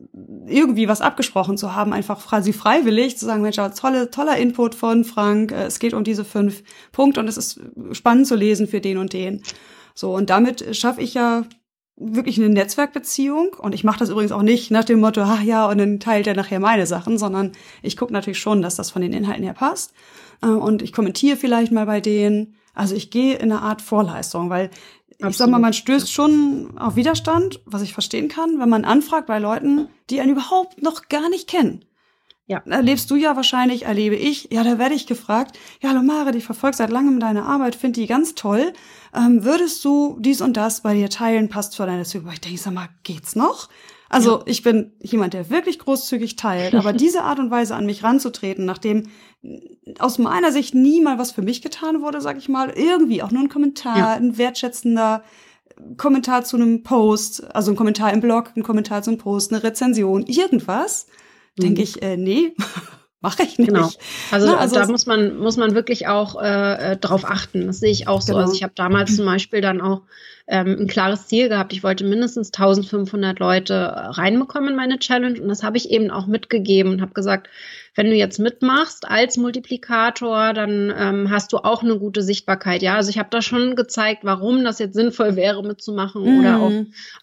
irgendwie was abgesprochen zu haben, einfach quasi freiwillig zu sagen, Mensch, tolle, toller Input von Frank, äh, es geht um diese fünf Punkte und es ist spannend zu lesen für den und den. So, und damit schaffe ich ja wirklich eine Netzwerkbeziehung und ich mache das übrigens auch nicht nach dem Motto, ach ja, und dann teilt er nachher meine Sachen, sondern ich gucke natürlich schon, dass das von den Inhalten her passt äh, und ich kommentiere vielleicht mal bei denen. Also ich gehe in eine Art Vorleistung, weil Absolut. ich sag mal, man stößt schon auf Widerstand, was ich verstehen kann, wenn man anfragt bei Leuten, die einen überhaupt noch gar nicht kennen. Ja. Erlebst du ja wahrscheinlich, erlebe ich. Ja, da werde ich gefragt, ja, hallo Mare, ich verfolge seit langem deine Arbeit, finde die ganz toll. Ähm, würdest du dies und das bei dir teilen, passt für deine Züge? Ich denke, sag mal, geht's noch? Also ja. ich bin jemand, der wirklich großzügig teilt, aber [LAUGHS] diese Art und Weise an mich ranzutreten, nachdem aus meiner Sicht nie mal was für mich getan wurde, sag ich mal, irgendwie auch nur ein Kommentar, ja. ein wertschätzender Kommentar zu einem Post, also ein Kommentar im Blog, ein Kommentar zu einem Post, eine Rezension, irgendwas denke mhm. ich, äh, nee, [LAUGHS] mache ich nicht. Genau. Also, Na, also da muss man muss man wirklich auch äh, äh, drauf achten. Das sehe ich auch so. Also genau. Also ich habe damals zum [CLEARS THROAT] Beispiel dann auch ähm, ein klares Ziel gehabt. Ich wollte mindestens 1500 Leute reinbekommen in meine Challenge und das habe ich eben auch mitgegeben und habe gesagt, wenn du jetzt mitmachst als Multiplikator, dann ähm, hast du auch eine gute Sichtbarkeit. Ja, also ich habe da schon gezeigt, warum das jetzt sinnvoll [LAUGHS] wäre, mitzumachen mhm. oder auch,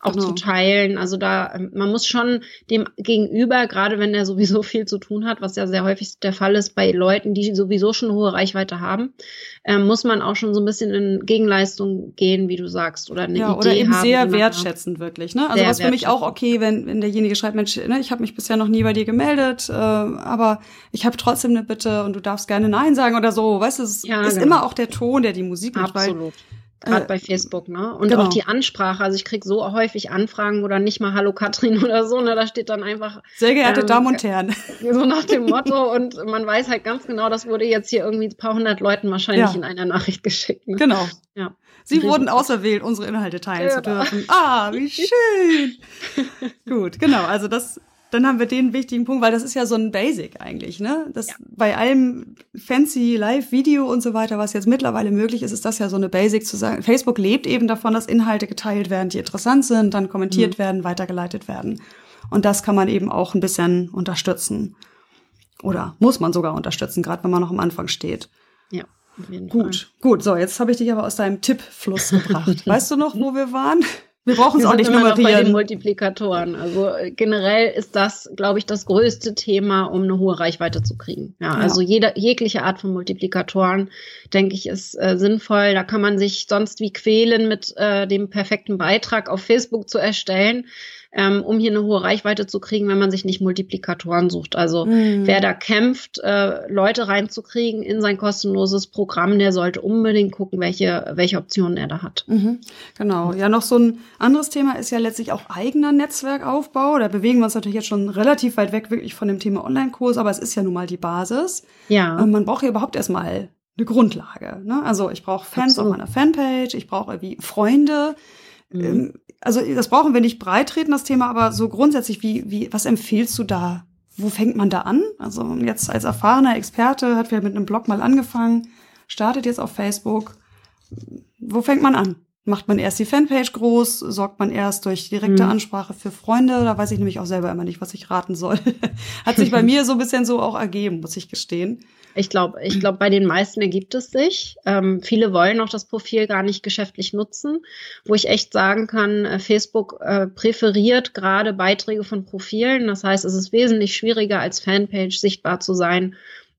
auch genau. zu teilen. Also da, ähm, man muss schon dem Gegenüber, gerade wenn er sowieso [LAUGHS] viel zu tun hat, was ja sehr häufig der Fall ist bei Leuten, die sowieso schon eine hohe Reichweite haben, ähm, muss man auch schon so ein bisschen in Gegenleistung gehen, wie du sagst, oder eine ja, Idee oder eben haben, sehr wertschätzend wirklich. Ne? Also was für mich auch okay, wenn, wenn derjenige schreibt, Mensch, ne, ich habe mich bisher noch nie bei dir gemeldet, äh, aber ich habe trotzdem eine Bitte und du darfst gerne Nein sagen oder so. Weißt du, es ja, ist genau. immer auch der Ton, der die Musik macht. Absolut. Gerade äh, bei Facebook, ne? Und genau. auch die Ansprache. Also ich krieg so häufig Anfragen oder nicht mal Hallo Katrin [LAUGHS] oder so, ne? Da steht dann einfach. Sehr geehrte ähm, Damen und Herren. [LAUGHS] So nach dem [LAUGHS] Motto. und man weiß halt ganz genau, das wurde jetzt hier irgendwie ein paar hundert Leuten wahrscheinlich ja. in einer Nachricht geschickt. Ne? Genau. Ja. Sie wurden auserwählt, unsere Inhalte teilen ja. zu dürfen. Ah, wie schön. Gut, genau. Also das dann haben wir den wichtigen Punkt, weil das ist ja so ein Basic eigentlich, ne? Das ja. bei allem fancy Live-Video und so weiter, was jetzt mittlerweile möglich ist, ist das ja so eine Basic zu sagen. Facebook lebt eben davon, dass Inhalte geteilt werden, die interessant sind, dann kommentiert mhm. werden, weitergeleitet werden. Und das kann man eben auch ein bisschen unterstützen. Oder muss man sogar unterstützen, gerade wenn man noch am Anfang steht. Ja. Gut, Fall. gut. So, jetzt habe ich dich aber aus deinem Tippfluss [LAUGHS] gebracht. weißt du noch, wo wir waren? Wir brauchen es auch nicht nummerieren. Noch bei den Multiplikatoren. Also äh, generell ist das, glaube ich, das größte Thema, um eine hohe Reichweite zu kriegen. Ja, ja. also jede, jegliche Art von Multiplikatoren, denke ich, ist äh, sinnvoll. Da kann man sich sonst wie quälen, mit äh, dem perfekten Beitrag auf Facebook zu erstellen ähm, um hier eine hohe Reichweite zu kriegen, wenn man sich nicht Multiplikatoren sucht. Also mhm. wer da kämpft, äh, Leute reinzukriegen in sein kostenloses Programm, der sollte unbedingt gucken, welche, welche Optionen er da hat. Mhm. Genau. Ja, noch so ein anderes Thema ist ja letztlich auch eigener Netzwerkaufbau. Da bewegen wir uns natürlich jetzt schon relativ weit weg wirklich von dem Thema Online-Kurs, aber es ist ja nun mal die Basis. Ja. Ähm, man braucht ja überhaupt erstmal eine Grundlage. Ne? Also ich brauche Fans Absolut. auf meiner Fanpage, ich brauche irgendwie Freunde, Mhm. Ähm, also das brauchen wir nicht breit treten, das Thema, aber so grundsätzlich, wie, wie, was empfiehlst du da? Wo fängt man da an? Also jetzt als erfahrener Experte hat wir mit einem Blog mal angefangen, startet jetzt auf Facebook. Wo fängt man an? Macht man erst die Fanpage groß? Sorgt man erst durch direkte mhm. Ansprache für Freunde? Da weiß ich nämlich auch selber immer nicht, was ich raten soll. [LAUGHS] Hat sich bei mir so ein bisschen so auch ergeben, muss ich gestehen. Ich glaube, ich glaube, bei den meisten ergibt es sich. Ähm, viele wollen auch das Profil gar nicht geschäftlich nutzen, wo ich echt sagen kann, äh, Facebook äh, präferiert gerade Beiträge von Profilen. Das heißt, es ist wesentlich schwieriger als Fanpage sichtbar zu sein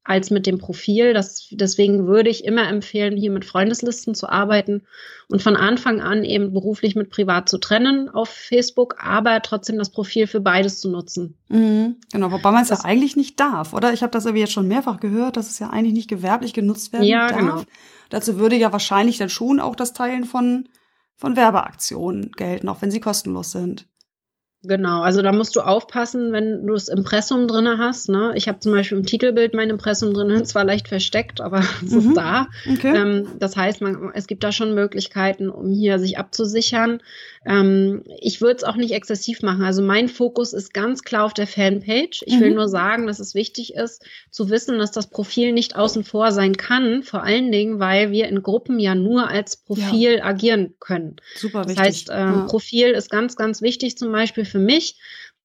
als mit dem Profil. Das, deswegen würde ich immer empfehlen, hier mit Freundeslisten zu arbeiten und von Anfang an eben beruflich mit privat zu trennen auf Facebook, aber trotzdem das Profil für beides zu nutzen. Mhm, genau, wobei man es ja eigentlich nicht darf, oder? Ich habe das aber jetzt schon mehrfach gehört, dass es ja eigentlich nicht gewerblich genutzt werden ja, darf. Genau. Dazu würde ja wahrscheinlich dann schon auch das Teilen von, von Werbeaktionen gelten, auch wenn sie kostenlos sind. Genau, also da musst du aufpassen, wenn du das Impressum drinne hast. Ne? Ich habe zum Beispiel im Titelbild mein Impressum drinne, [LAUGHS] zwar leicht versteckt, aber es mhm. ist da. Okay. Ähm, das heißt, man, es gibt da schon Möglichkeiten, um hier sich abzusichern. Ähm, ich würde es auch nicht exzessiv machen. Also mein Fokus ist ganz klar auf der Fanpage. Ich mhm. will nur sagen, dass es wichtig ist, zu wissen, dass das Profil nicht außen vor sein kann. Vor allen Dingen, weil wir in Gruppen ja nur als Profil ja. agieren können. Super wichtig. Das heißt, äh, ja. Profil ist ganz, ganz wichtig zum Beispiel für mich.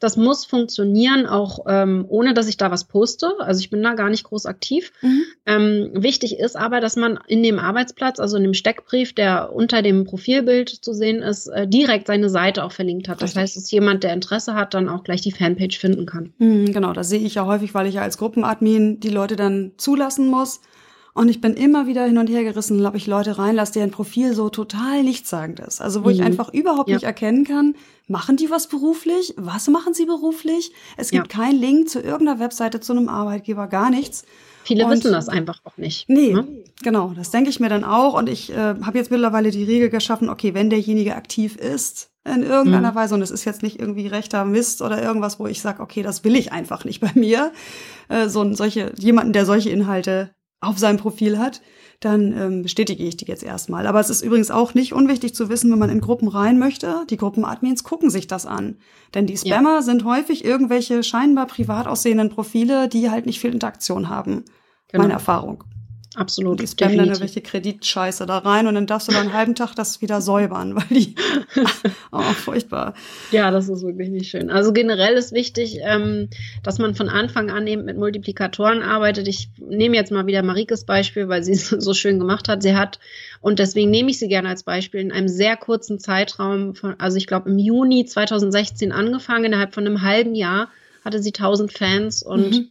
Das muss funktionieren, auch ähm, ohne dass ich da was poste. Also ich bin da gar nicht groß aktiv. Mhm. Ähm, wichtig ist aber, dass man in dem Arbeitsplatz, also in dem Steckbrief, der unter dem Profilbild zu sehen ist, äh, direkt seine Seite auch verlinkt hat. Das heißt, dass jemand, der Interesse hat, dann auch gleich die Fanpage finden kann. Mhm, genau, das sehe ich ja häufig, weil ich ja als Gruppenadmin die Leute dann zulassen muss. Und ich bin immer wieder hin und her gerissen, ob ich Leute reinlasse, deren Profil so total nichtssagend ist. Also wo mhm. ich einfach überhaupt ja. nicht erkennen kann, machen die was beruflich? Was machen sie beruflich? Es gibt ja. keinen Link zu irgendeiner Webseite, zu einem Arbeitgeber, gar nichts. Viele und, wissen das einfach auch nicht. Nee, ne? genau, das denke ich mir dann auch. Und ich äh, habe jetzt mittlerweile die Regel geschaffen, okay, wenn derjenige aktiv ist, in irgendeiner mhm. Weise, und es ist jetzt nicht irgendwie rechter Mist oder irgendwas, wo ich sage, okay, das will ich einfach nicht bei mir, äh, so solche, jemanden, der solche Inhalte auf seinem Profil hat, dann ähm, bestätige ich die jetzt erstmal. Aber es ist übrigens auch nicht unwichtig zu wissen, wenn man in Gruppen rein möchte. Die Gruppenadmins gucken sich das an. Denn die Spammer ja. sind häufig irgendwelche scheinbar privat aussehenden Profile, die halt nicht viel Interaktion haben. Genau. Meine Erfahrung. Absolut. Die spammen dann irgendwelche Kreditscheiße da rein und dann darfst du dann einen halben Tag das wieder säubern, [LAUGHS] weil die, [LAUGHS] oh, furchtbar. Ja, das ist wirklich nicht schön. Also generell ist wichtig, ähm, dass man von Anfang an eben mit Multiplikatoren arbeitet. Ich nehme jetzt mal wieder Marikes Beispiel, weil sie es [LAUGHS] so schön gemacht hat. Sie hat, und deswegen nehme ich sie gerne als Beispiel, in einem sehr kurzen Zeitraum von, also ich glaube im Juni 2016 angefangen, innerhalb von einem halben Jahr hatte sie 1000 Fans und mhm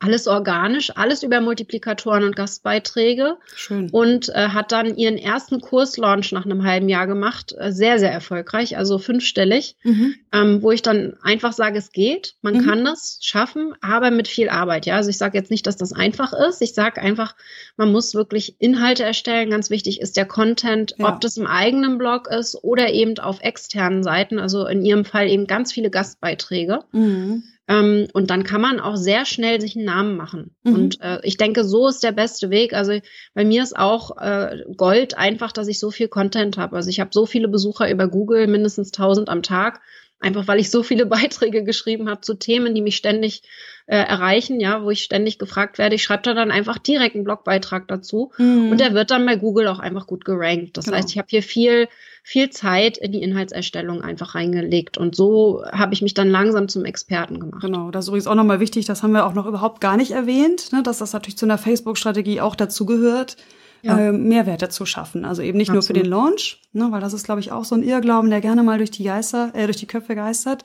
alles organisch, alles über Multiplikatoren und Gastbeiträge. Schön. Und äh, hat dann ihren ersten Kurslaunch nach einem halben Jahr gemacht. Äh, sehr, sehr erfolgreich, also fünfstellig, mhm. ähm, wo ich dann einfach sage, es geht, man mhm. kann das schaffen, aber mit viel Arbeit. Ja, also ich sage jetzt nicht, dass das einfach ist. Ich sage einfach, man muss wirklich Inhalte erstellen. Ganz wichtig ist der Content, ja. ob das im eigenen Blog ist oder eben auf externen Seiten. Also in ihrem Fall eben ganz viele Gastbeiträge. Mhm. Ähm, und dann kann man auch sehr schnell sich einen Namen machen. Mhm. Und äh, ich denke, so ist der beste Weg. Also bei mir ist auch äh, Gold einfach, dass ich so viel Content habe. Also ich habe so viele Besucher über Google, mindestens 1000 am Tag. Einfach weil ich so viele [LAUGHS] Beiträge geschrieben habe zu Themen, die mich ständig äh, erreichen, ja, wo ich ständig gefragt werde. Ich schreibe da dann einfach direkt einen Blogbeitrag dazu mhm. und der wird dann bei Google auch einfach gut gerankt. Das genau. heißt, ich habe hier viel viel Zeit in die Inhaltserstellung einfach reingelegt. Und so habe ich mich dann langsam zum Experten gemacht. Genau, das ist übrigens auch nochmal wichtig, das haben wir auch noch überhaupt gar nicht erwähnt, ne, dass das natürlich zu einer Facebook-Strategie auch dazugehört. Ja. Äh, Mehrwerte zu schaffen. Also eben nicht Absolut. nur für den Launch, ne, weil das ist, glaube ich, auch so ein Irrglauben, der gerne mal durch die Geister, äh, durch die Köpfe geistert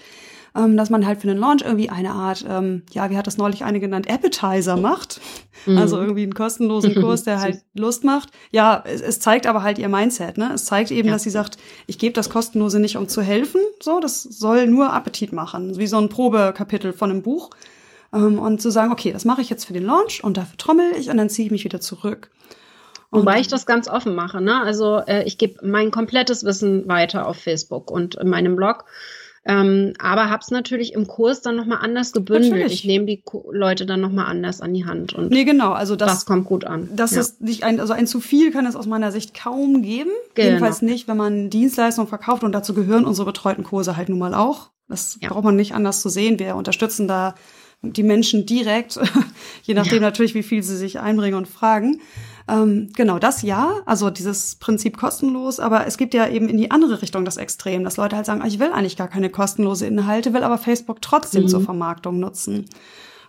ähm, dass man halt für den Launch irgendwie eine Art, ähm, ja, wie hat das neulich eine genannt, Appetizer macht. Mhm. Also irgendwie einen kostenlosen [LAUGHS] Kurs, der halt Lust macht. Ja, es, es, zeigt aber halt ihr Mindset, ne? Es zeigt eben, ja. dass sie sagt, ich gebe das Kostenlose nicht, um zu helfen. So, das soll nur Appetit machen. Wie so ein Probekapitel von einem Buch. Ähm, und zu sagen, okay, das mache ich jetzt für den Launch und dafür trommel ich und dann ziehe ich mich wieder zurück. Wobei ich das ganz offen mache. Ne? Also äh, ich gebe mein komplettes Wissen weiter auf Facebook und in meinem Blog. Ähm, aber habe es natürlich im Kurs dann nochmal anders gebündelt. Natürlich. Ich nehme die Leute dann nochmal anders an die Hand. Und nee, genau. Also das, das kommt gut an. Das ja. ist nicht ein, also ein zu viel kann es aus meiner Sicht kaum geben. Genau. Jedenfalls nicht, wenn man Dienstleistungen verkauft und dazu gehören unsere betreuten Kurse halt nun mal auch. Das ja. braucht man nicht anders zu sehen. Wir unterstützen da die Menschen direkt, [LAUGHS] je nachdem ja. natürlich, wie viel sie sich einbringen und fragen. Ähm, genau, das ja, also dieses Prinzip kostenlos, aber es gibt ja eben in die andere Richtung das Extrem, dass Leute halt sagen, ah, ich will eigentlich gar keine kostenlose Inhalte, will aber Facebook trotzdem mhm. zur Vermarktung nutzen.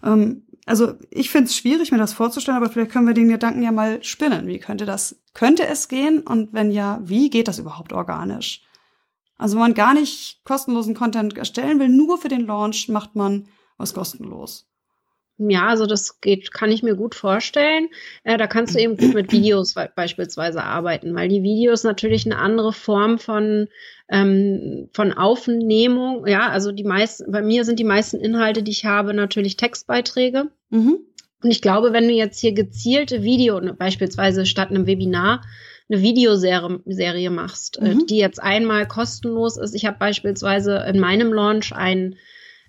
Ähm, also ich finde es schwierig, mir das vorzustellen, aber vielleicht können wir den Gedanken ja mal spinnen. Wie könnte das, könnte es gehen? Und wenn ja, wie geht das überhaupt organisch? Also wenn man gar nicht kostenlosen Content erstellen will, nur für den Launch macht man was kostenlos. Ja, also das geht, kann ich mir gut vorstellen. Äh, da kannst du eben gut mit Videos beispielsweise arbeiten, weil die Videos natürlich eine andere Form von ähm, von Aufnehmung, ja, also die meisten, bei mir sind die meisten Inhalte, die ich habe, natürlich Textbeiträge. Mhm. Und ich glaube, wenn du jetzt hier gezielte Video, ne, beispielsweise statt einem Webinar, eine Videoserie Serie machst, äh, mhm. die jetzt einmal kostenlos ist. Ich habe beispielsweise in meinem Launch ein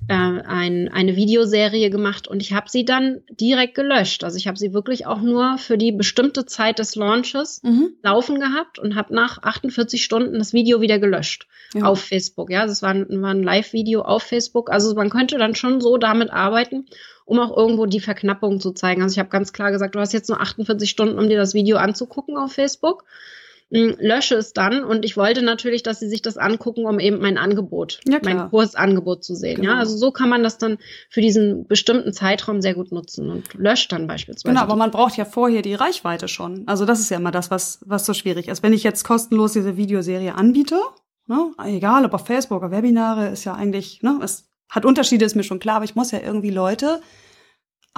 äh, ein, eine Videoserie gemacht und ich habe sie dann direkt gelöscht. Also ich habe sie wirklich auch nur für die bestimmte Zeit des Launches mhm. laufen gehabt und habe nach 48 Stunden das Video wieder gelöscht ja. auf Facebook. Ja, das war ein, war ein Live-Video auf Facebook. Also man könnte dann schon so damit arbeiten, um auch irgendwo die Verknappung zu zeigen. Also ich habe ganz klar gesagt, du hast jetzt nur 48 Stunden, um dir das Video anzugucken auf Facebook. Lösche es dann und ich wollte natürlich, dass sie sich das angucken, um eben mein Angebot, ja, mein Kursangebot zu sehen. Genau. Ja, also so kann man das dann für diesen bestimmten Zeitraum sehr gut nutzen und löscht dann beispielsweise. Genau, aber man braucht ja vorher die Reichweite schon. Also das ist ja immer das, was, was so schwierig ist. Wenn ich jetzt kostenlos diese Videoserie anbiete, ne, egal ob auf Facebook oder Webinare, ist ja eigentlich, ne, es hat Unterschiede, ist mir schon klar, aber ich muss ja irgendwie Leute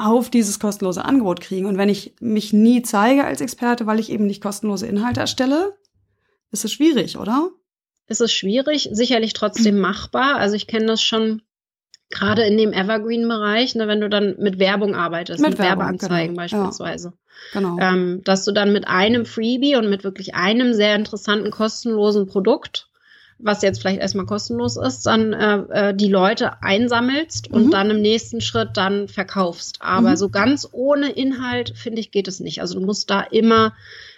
auf dieses kostenlose Angebot kriegen. Und wenn ich mich nie zeige als Experte, weil ich eben nicht kostenlose Inhalte erstelle, ist es schwierig, oder? Ist es schwierig, sicherlich trotzdem [CLEARS THROAT] machbar. Also ich kenne das schon gerade in dem Evergreen-Bereich, ne, wenn du dann mit Werbung arbeitest, mit, mit Werbung, Werbeanzeigen genau. beispielsweise. Ja, genau. Ähm, dass du dann mit einem Freebie und mit wirklich einem sehr interessanten kostenlosen Produkt was jetzt vielleicht erstmal kostenlos ist, dann äh, äh, die Leute einsammelst und mhm. dann im nächsten Schritt dann verkaufst. Aber mhm. so ganz ohne Inhalt, finde ich, geht es nicht. Also du musst da immer,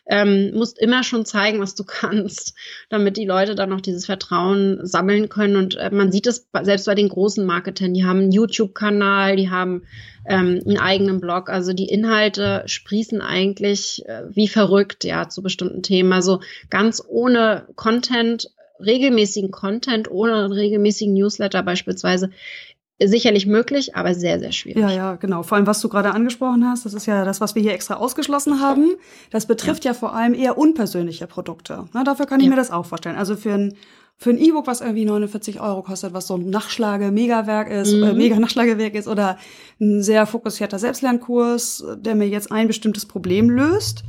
ähm, musst immer schon zeigen, was du [LAUGHS] kannst, damit die Leute dann noch dieses Vertrauen sammeln können. Und äh, man sieht es selbst bei den großen Marketern, die haben einen YouTube-Kanal, die haben ähm, einen eigenen Blog. Also die Inhalte sprießen eigentlich äh, wie verrückt, ja, zu bestimmten Themen. Also ganz ohne Content regelmäßigen Content ohne einen regelmäßigen Newsletter beispielsweise sicherlich möglich, aber sehr, sehr schwierig. Ja, ja, genau. Vor allem, was du gerade angesprochen hast, das ist ja das, was wir hier extra ausgeschlossen haben. Das betrifft ja, ja vor allem eher unpersönliche Produkte. Na, dafür kann ich ja. mir das auch vorstellen. Also für ein für ein E-Book, was irgendwie 49 Euro kostet, was so ein Nachschlage-Megawerk ist, mhm. äh, Mega-Nachschlagewerk ist, oder ein sehr fokussierter Selbstlernkurs, der mir jetzt ein bestimmtes Problem löst.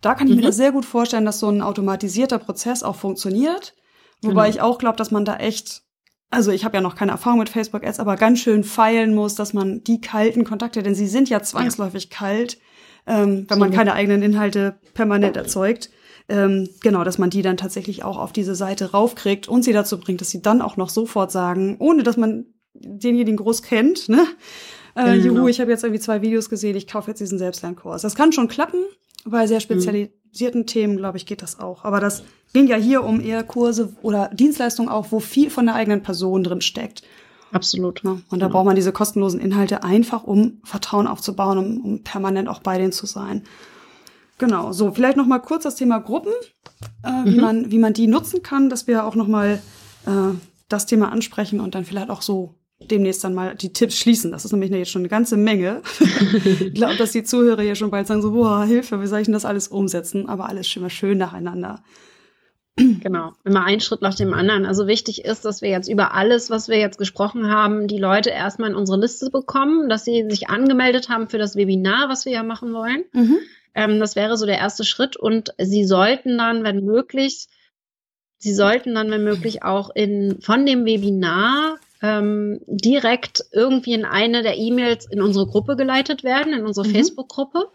Da kann ich mhm. mir das sehr gut vorstellen, dass so ein automatisierter Prozess auch funktioniert. Wobei genau. ich auch glaube, dass man da echt, also ich habe ja noch keine Erfahrung mit Facebook Ads, aber ganz schön feilen muss, dass man die kalten Kontakte, denn sie sind ja zwangsläufig ja. kalt, ähm, wenn so. man keine eigenen Inhalte permanent erzeugt. Ähm, genau, dass man die dann tatsächlich auch auf diese Seite raufkriegt und sie dazu bringt, dass sie dann auch noch sofort sagen, ohne dass man denjenigen groß kennt, ne? Äh, genau. Juhu, ich habe jetzt irgendwie zwei Videos gesehen, ich kaufe jetzt diesen Selbstlernkurs. Das kann schon klappen, bei sehr spezialisierten mhm. Themen, glaube ich, geht das auch. Aber das ging ja hier um eher Kurse oder Dienstleistungen auch, wo viel von der eigenen Person drin steckt. Absolut. Ja, und da genau. braucht man diese kostenlosen Inhalte einfach, um Vertrauen aufzubauen, um, um permanent auch bei denen zu sein. Genau. So, vielleicht noch mal kurz das Thema Gruppen, äh, mhm. wie man wie man die nutzen kann, dass wir auch noch mal äh, das Thema ansprechen und dann vielleicht auch so demnächst dann mal die Tipps schließen. Das ist nämlich jetzt schon eine ganze Menge. [LAUGHS] ich glaube, dass die Zuhörer hier schon bald sagen so, boah, Hilfe, wie soll ich denn das alles umsetzen? Aber alles schon mal schön nacheinander. Genau, immer ein Schritt nach dem anderen. Also wichtig ist, dass wir jetzt über alles, was wir jetzt gesprochen haben, die Leute erstmal in unsere Liste bekommen, dass sie sich angemeldet haben für das Webinar, was wir ja machen wollen. Mhm. Ähm, das wäre so der erste Schritt. Und sie sollten dann, wenn möglich, sie sollten dann, wenn möglich, auch in, von dem Webinar ähm, direkt irgendwie in eine der E-Mails in unsere Gruppe geleitet werden, in unsere mhm. Facebook-Gruppe,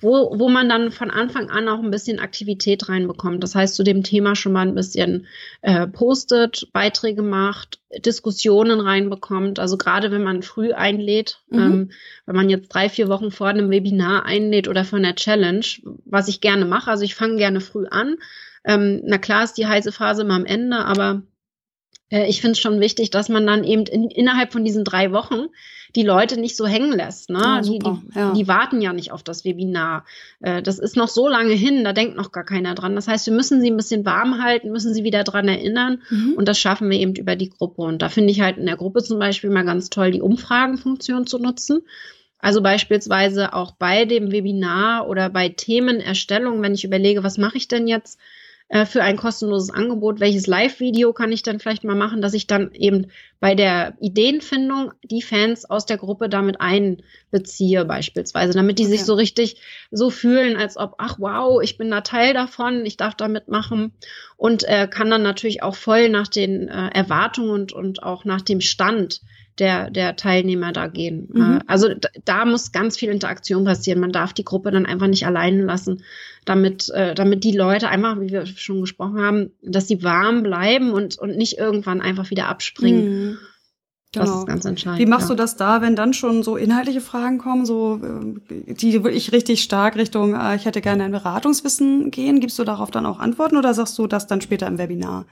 wo, wo man dann von Anfang an auch ein bisschen Aktivität reinbekommt. Das heißt, zu dem Thema schon mal ein bisschen äh, postet, Beiträge macht, Diskussionen reinbekommt. Also gerade wenn man früh einlädt, mhm. ähm, wenn man jetzt drei, vier Wochen vor einem Webinar einlädt oder von der Challenge, was ich gerne mache. Also ich fange gerne früh an. Ähm, na klar ist die heiße Phase immer am Ende, aber ich finde es schon wichtig, dass man dann eben in, innerhalb von diesen drei Wochen die Leute nicht so hängen lässt. Ne? Ja, die, die, ja. die, warten ja nicht auf das Webinar. Äh, das ist noch so lange hin, da denkt noch gar keiner dran. Das heißt, wir müssen sie ein bisschen warm halten, müssen sie wieder dran erinnern. Mhm. Und das schaffen wir eben über die Gruppe. Und da finde ich halt in der Gruppe zum Beispiel mal ganz toll, die Umfragenfunktion zu nutzen. Also beispielsweise auch bei dem Webinar oder bei Themenerstellung, wenn ich überlege, was mache ich denn jetzt? Äh, für ein kostenloses Angebot, welches Live-Video kann ich dann vielleicht mal machen, dass ich dann eben bei der Ideenfindung die Fans aus der Gruppe damit einbeziehe beispielsweise, damit die okay. sich so richtig so fühlen, als ob, ach wow, ich bin da Teil davon, ich darf da mitmachen und äh, kann dann natürlich auch voll nach den äh, Erwartungen und, und auch nach dem Stand der, der Teilnehmer da gehen. Mhm. Äh, also da, da, muss ganz viel Interaktion passieren. Man darf die Gruppe dann einfach nicht allein lassen, damit, äh, damit die Leute einfach, wie wir schon gesprochen haben, dass sie warm bleiben und, und nicht irgendwann einfach wieder abspringen. Mhm. Genau. Das ist ganz entscheidend. Wie machst ja. du das da, wenn dann schon so inhaltliche Fragen kommen, so äh, die wirklich richtig stark Richtung, ich hätte gerne ein Beratungswissen gehen? Gibst du darauf dann auch Antworten oder sagst du das dann später im Webinar?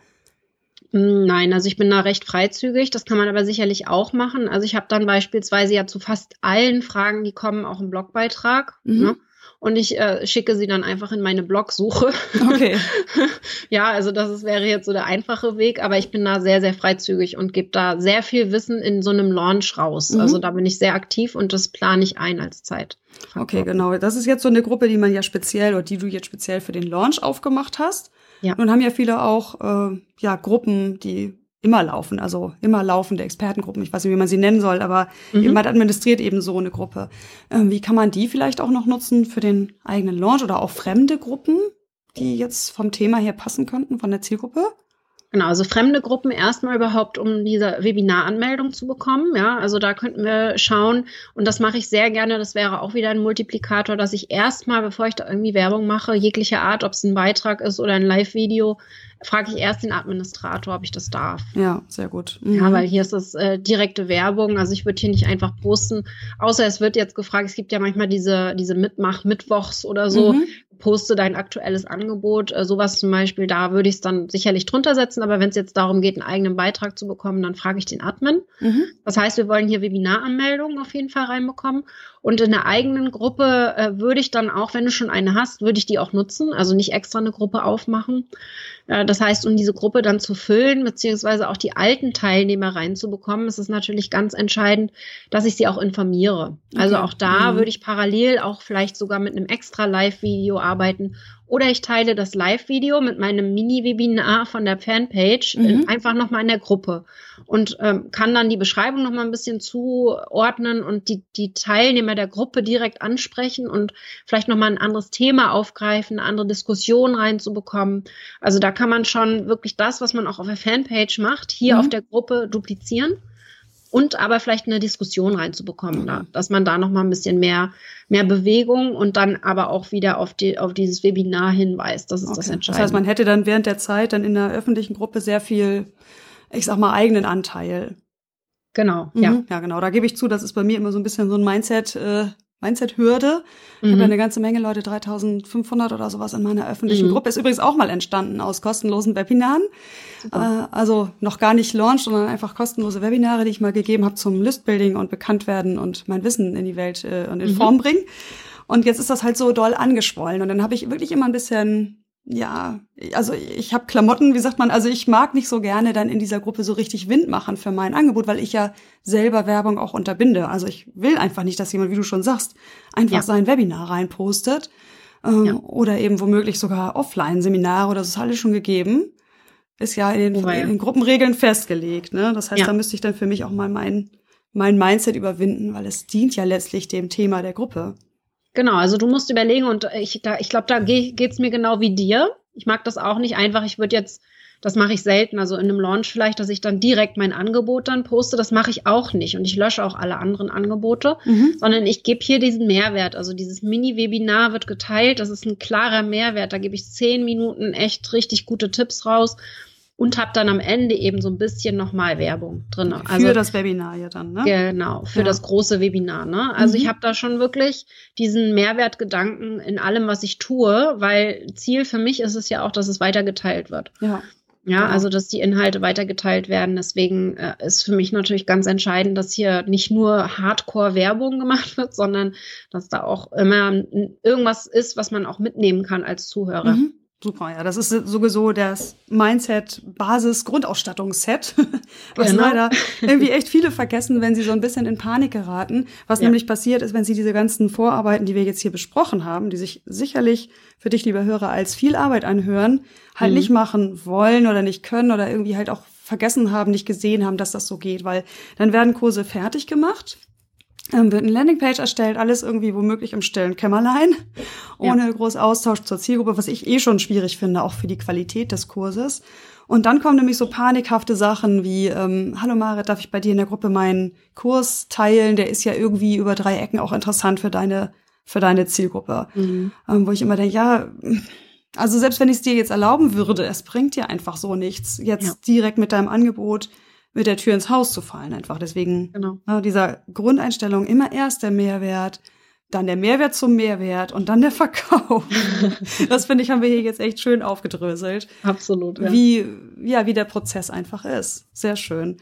Nein, also ich bin da recht freizügig. Das kann man aber sicherlich auch machen. Also ich habe dann beispielsweise ja zu fast allen Fragen, die kommen, auch einen Blogbeitrag. Mhm. Ne? Und ich äh, schicke sie dann einfach in meine Blogsuche. Okay. [LAUGHS] ja, also das ist, wäre jetzt so der einfache Weg, aber ich bin da sehr, sehr freizügig und gebe da sehr viel Wissen in so einem Launch raus. Mhm. Also da bin ich sehr aktiv und das plane ich ein als Zeit. Okay, genau. Das ist jetzt so eine Gruppe, die man ja speziell oder die du jetzt speziell für den Launch aufgemacht hast. Ja. Nun haben ja viele auch äh, ja Gruppen, die immer laufen, also immer laufende Expertengruppen. Ich weiß nicht, wie man sie nennen soll, aber mhm. jemand administriert eben so eine Gruppe. Ähm, wie kann man die vielleicht auch noch nutzen für den eigenen Launch oder auch fremde Gruppen, die jetzt vom Thema her passen könnten, von der Zielgruppe? Genau, also fremde Gruppen erstmal überhaupt, um diese Webinaranmeldung zu bekommen. Ja, also da könnten wir schauen und das mache ich sehr gerne. Das wäre auch wieder ein Multiplikator, dass ich erstmal, bevor ich da irgendwie Werbung mache, jegliche Art, ob es ein Beitrag ist oder ein Live-Video, frage ich erst den Administrator, ob ich das darf. Ja, sehr gut. Mhm. Ja, weil hier ist es äh, direkte Werbung. Also ich würde hier nicht einfach posten, außer es wird jetzt gefragt, es gibt ja manchmal diese, diese Mitmach-Mittwochs oder so. Mhm poste dein aktuelles Angebot, äh, sowas zum Beispiel, da würde ich es dann sicherlich drunter setzen, aber wenn es jetzt darum geht, einen eigenen Beitrag zu bekommen, dann frage ich den Admin. Mhm. Das heißt, wir wollen hier Webinaranmeldungen auf jeden Fall reinbekommen und in der eigenen Gruppe äh, würde ich dann auch, wenn du schon eine hast, würde ich die auch nutzen, also nicht extra eine Gruppe aufmachen. Äh, das heißt, um diese Gruppe dann zu füllen, beziehungsweise auch die alten Teilnehmer reinzubekommen, ist es natürlich ganz entscheidend, dass ich sie auch informiere. Also auch da mhm. würde ich parallel auch vielleicht sogar mit einem extra Live-Video arbeiten oder ich teile das Live-Video mit meinem Mini-Webinar von der Fanpage mhm. einfach nochmal in der Gruppe und ähm, kann dann die Beschreibung nochmal ein bisschen zuordnen und die, die Teilnehmer der Gruppe direkt ansprechen und vielleicht nochmal ein anderes Thema aufgreifen, eine andere Diskussion reinzubekommen. Also da kann man schon wirklich das, was man auch auf der Fanpage macht, hier mhm. auf der Gruppe duplizieren und aber vielleicht eine Diskussion reinzubekommen, mhm. da, dass man da noch mal ein bisschen mehr mehr Bewegung und dann aber auch wieder auf die auf dieses Webinar hinweist. Das ist okay. das Entscheidende. Das heißt, man hätte dann während der Zeit dann in der öffentlichen Gruppe sehr viel, ich sag mal, eigenen Anteil. Genau, mhm. ja. Ja, genau. Da gebe ich zu, das ist bei mir immer so ein bisschen so ein Mindset. Äh, Mindset-Hürde. Ich mhm. habe ja eine ganze Menge Leute, 3500 oder sowas in meiner öffentlichen mhm. Gruppe. Ist übrigens auch mal entstanden aus kostenlosen Webinaren. Äh, also noch gar nicht launch, sondern einfach kostenlose Webinare, die ich mal gegeben habe zum Listbuilding und Bekanntwerden und mein Wissen in die Welt äh, und in mhm. Form bringen. Und jetzt ist das halt so doll angeschwollen. Und dann habe ich wirklich immer ein bisschen ja, also ich habe Klamotten, wie sagt man, also ich mag nicht so gerne dann in dieser Gruppe so richtig Wind machen für mein Angebot, weil ich ja selber Werbung auch unterbinde. Also ich will einfach nicht, dass jemand, wie du schon sagst, einfach ja. sein Webinar reinpostet. Ähm, ja. Oder eben womöglich sogar Offline-Seminare oder das ist alles schon gegeben. Ist ja in den, in den Gruppenregeln festgelegt. Ne? Das heißt, ja. da müsste ich dann für mich auch mal mein, mein Mindset überwinden, weil es dient ja letztlich dem Thema der Gruppe. Genau, also du musst überlegen und ich, da, ich glaube, da geht es mir genau wie dir. Ich mag das auch nicht einfach. Ich würde jetzt, das mache ich selten, also in einem Launch vielleicht, dass ich dann direkt mein Angebot dann poste. Das mache ich auch nicht und ich lösche auch alle anderen Angebote, mhm. sondern ich gebe hier diesen Mehrwert. Also dieses Mini-Webinar wird geteilt. Das ist ein klarer Mehrwert. Da gebe ich zehn Minuten echt richtig gute Tipps raus und habe dann am Ende eben so ein bisschen nochmal Werbung drin. Für also, das Webinar ja dann, ne? Genau, für ja. das große Webinar. Ne? Also mhm. ich habe da schon wirklich diesen Mehrwertgedanken in allem, was ich tue, weil Ziel für mich ist es ja auch, dass es weitergeteilt wird. Ja. Ja, genau. also dass die Inhalte weitergeteilt werden. Deswegen äh, ist für mich natürlich ganz entscheidend, dass hier nicht nur Hardcore-Werbung [LAUGHS] gemacht wird, sondern dass da auch immer irgendwas ist, was man auch mitnehmen kann als Zuhörer. Mhm. Super, ja, das ist sowieso das Mindset-Basis-Grundausstattungsset, [LAUGHS] was genau. leider irgendwie echt viele [LAUGHS] vergessen, wenn sie so ein bisschen in Panik geraten. Was ja. nämlich passiert ist, wenn sie diese ganzen Vorarbeiten, die wir jetzt hier besprochen haben, die sich sicherlich für dich, lieber Hörer, als viel Arbeit anhören, halt mhm. nicht machen wollen oder nicht können oder irgendwie halt auch vergessen haben, nicht gesehen haben, dass das so geht, weil dann werden Kurse fertig gemacht wird eine Landingpage erstellt, alles irgendwie womöglich im stillen Kämmerlein, ohne ja. groß Austausch zur Zielgruppe, was ich eh schon schwierig finde, auch für die Qualität des Kurses. Und dann kommen nämlich so panikhafte Sachen wie, ähm, hallo Marit, darf ich bei dir in der Gruppe meinen Kurs teilen? Der ist ja irgendwie über drei Ecken auch interessant für deine, für deine Zielgruppe. Mhm. Ähm, wo ich immer denke, ja, also selbst wenn ich es dir jetzt erlauben würde, es bringt dir einfach so nichts, jetzt ja. direkt mit deinem Angebot mit der Tür ins Haus zu fallen einfach. Deswegen genau. ne, dieser Grundeinstellung immer erst der Mehrwert, dann der Mehrwert zum Mehrwert und dann der Verkauf. [LAUGHS] das finde ich, haben wir hier jetzt echt schön aufgedröselt. Absolut. Ja. Wie, ja, wie der Prozess einfach ist. Sehr schön.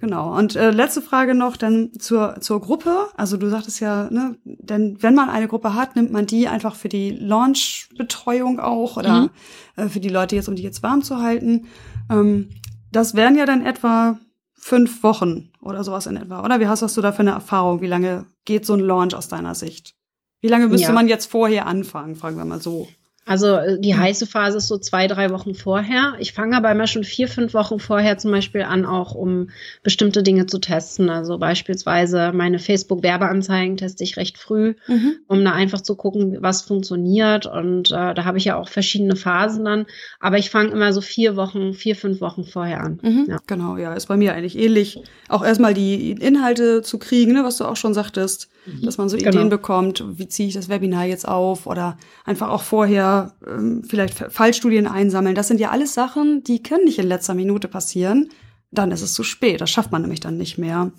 Genau. Und äh, letzte Frage noch dann zur, zur Gruppe. Also du sagtest ja, ne, denn wenn man eine Gruppe hat, nimmt man die einfach für die Launch-Betreuung auch oder mhm. äh, für die Leute jetzt, um die jetzt warm zu halten. Ähm, das wären ja dann etwa fünf Wochen oder sowas in etwa, oder? Wie hast, hast du da für eine Erfahrung? Wie lange geht so ein Launch aus deiner Sicht? Wie lange müsste ja. man jetzt vorher anfangen, fragen wir mal so? Also äh, die heiße Phase ist so zwei, drei Wochen vorher. Ich fange aber immer schon vier, fünf Wochen vorher zum Beispiel an, auch um bestimmte Dinge zu testen. Also beispielsweise meine Facebook-Werbeanzeigen teste ich recht früh, mhm. um da einfach zu gucken, was funktioniert. Und äh, da habe ich ja auch verschiedene Phasen dann. Aber ich fange immer so vier Wochen, vier, fünf Wochen vorher an. Mhm. Ja. Genau, ja, ist bei mir eigentlich ähnlich. Auch erstmal die Inhalte zu kriegen, ne, was du auch schon sagtest. Dass man so Ideen genau. bekommt, wie ziehe ich das Webinar jetzt auf oder einfach auch vorher ähm, vielleicht Fallstudien einsammeln. Das sind ja alles Sachen, die können nicht in letzter Minute passieren. Dann ist es zu spät. Das schafft man nämlich dann nicht mehr.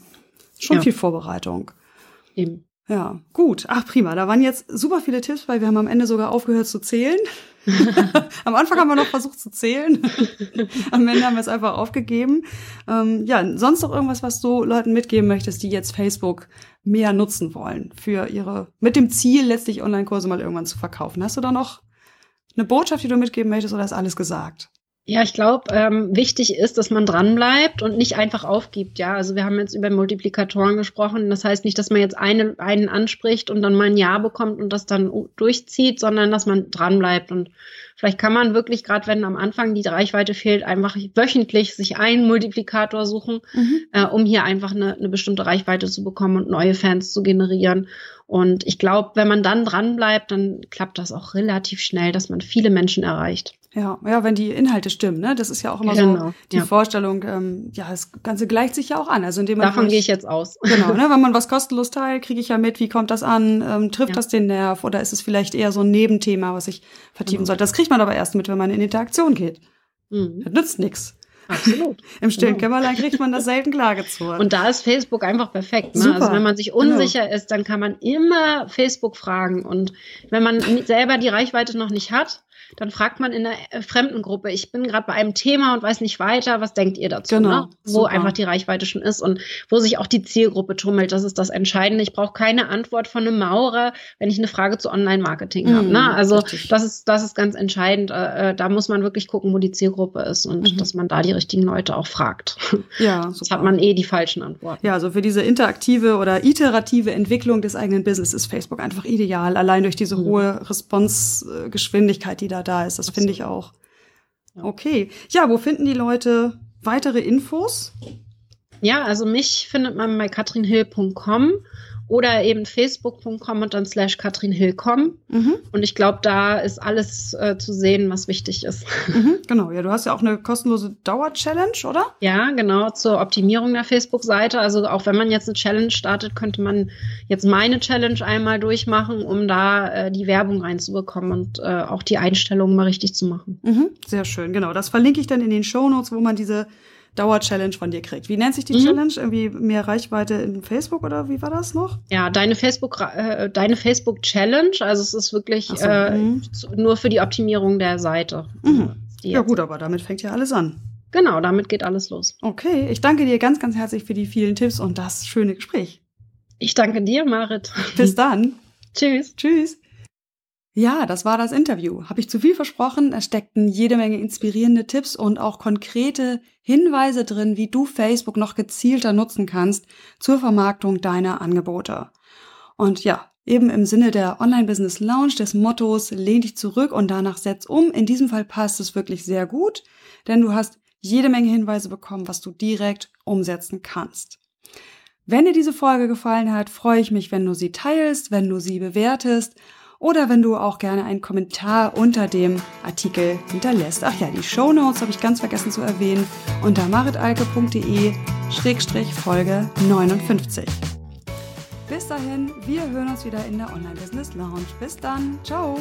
Schon ja. viel Vorbereitung. Eben. Ja, gut. Ach, prima. Da waren jetzt super viele Tipps, weil wir haben am Ende sogar aufgehört zu zählen. [LAUGHS] [LAUGHS] am Anfang haben wir noch versucht zu zählen. [LAUGHS] am Ende haben wir es einfach aufgegeben. Ähm, ja, sonst noch irgendwas, was du Leuten mitgeben möchtest, die jetzt Facebook mehr nutzen wollen für ihre, mit dem Ziel, letztlich Online-Kurse mal irgendwann zu verkaufen. Hast du da noch eine Botschaft, die du mitgeben möchtest, oder ist alles gesagt? Ja, ich glaube, ähm, wichtig ist, dass man dranbleibt und nicht einfach aufgibt. Ja, also wir haben jetzt über Multiplikatoren gesprochen. Das heißt nicht, dass man jetzt einen, einen anspricht und dann mal ein Ja bekommt und das dann durchzieht, sondern dass man dranbleibt. Und vielleicht kann man wirklich, gerade wenn am Anfang die Reichweite fehlt, einfach wöchentlich sich einen Multiplikator suchen, mhm. äh, um hier einfach eine, eine bestimmte Reichweite zu bekommen und neue Fans zu generieren. Und ich glaube, wenn man dann dranbleibt, dann klappt das auch relativ schnell, dass man viele Menschen erreicht. Ja, ja, wenn die Inhalte stimmen, ne? Das ist ja auch immer genau, so die ja. Vorstellung, ähm, ja, das Ganze gleicht sich ja auch an. Also indem man Davon gehe ich jetzt aus. Genau, ne? [LAUGHS] Wenn man was kostenlos teilt, kriege ich ja mit, wie kommt das an, ähm, trifft ja. das den Nerv oder ist es vielleicht eher so ein Nebenthema, was ich vertiefen genau. sollte. Das kriegt man aber erst mit, wenn man in Interaktion geht. Mhm. Das nützt nichts. Absolut. [LAUGHS] Im stillen genau. Kämmerlein kriegt man das selten klargezogen. Und da ist Facebook einfach perfekt. Ne? Also wenn man sich unsicher genau. ist, dann kann man immer Facebook fragen. Und wenn man selber die Reichweite noch nicht hat, dann fragt man in einer äh, fremden Gruppe, ich bin gerade bei einem Thema und weiß nicht weiter, was denkt ihr dazu? Genau, ne? Wo super. einfach die Reichweite schon ist und wo sich auch die Zielgruppe tummelt. Das ist das Entscheidende. Ich brauche keine Antwort von einem Maurer, wenn ich eine Frage zu Online-Marketing mhm, habe. Ne? Also das ist, das ist ganz entscheidend. Äh, äh, da muss man wirklich gucken, wo die Zielgruppe ist und mhm. dass man da die richtigen Leute auch fragt. [LAUGHS] Ja, super. Sonst hat man eh die falschen Antworten. Ja, also für diese interaktive oder iterative Entwicklung des eigenen Business ist Facebook einfach ideal, allein durch diese mhm. hohe Response-Geschwindigkeit, die da da ist. Das finde ich auch. Okay. Ja, wo finden die Leute weitere Infos? Ja, also mich findet man bei katrinhill.com oder eben facebook.com und dann slash Katrin Hillcom. Mhm. Und ich glaube, da ist alles äh, zu sehen, was wichtig ist. [LAUGHS] Mhm, genau, ja, du hast ja auch eine kostenlose Dauer-Challenge, oder? Ja, genau, zur Optimierung der Facebook-Seite. Also auch wenn man jetzt eine Challenge startet, könnte man jetzt meine Challenge einmal durchmachen, um da äh, die Werbung reinzubekommen und äh, auch die Einstellungen mal richtig zu machen. Mhm, sehr schön, genau. Das verlinke ich dann in den Show Notes, wo man diese Dauer-Challenge von dir kriegt. Wie nennt sich die mhm. Challenge? Irgendwie mehr Reichweite in Facebook oder wie war das noch? Ja, deine Facebook, äh, deine Facebook Challenge. Also es ist wirklich so, äh, mhm. nur für die Optimierung der Seite. Mhm. Ja gut, aber damit fängt ja alles an. Genau, damit geht alles los. Okay, ich danke dir ganz, ganz herzlich für die vielen Tipps und das schöne Gespräch. Ich danke dir, Marit. Bis [LAUGHS] dann. Tschüss. Tschüss. Ja, das war das Interview. Habe ich zu viel versprochen? Es steckten jede Menge inspirierende Tipps und auch konkrete Hinweise drin, wie du Facebook noch gezielter nutzen kannst zur Vermarktung deiner Angebote. Und ja, eben im Sinne der Online Business Lounge des Mottos lehn dich zurück und danach setz um. In diesem Fall passt es wirklich sehr gut, denn du hast jede Menge Hinweise bekommen, was du direkt umsetzen kannst. Wenn dir diese Folge gefallen hat, freue ich mich, wenn du sie teilst, wenn du sie bewertest oder wenn du auch gerne einen Kommentar unter dem Artikel hinterlässt. Ach ja, die Show Notes habe ich ganz vergessen zu erwähnen unter maritalke.de-folge 59. Bis dahin, wir hören uns wieder in der Online Business Lounge. Bis dann, ciao!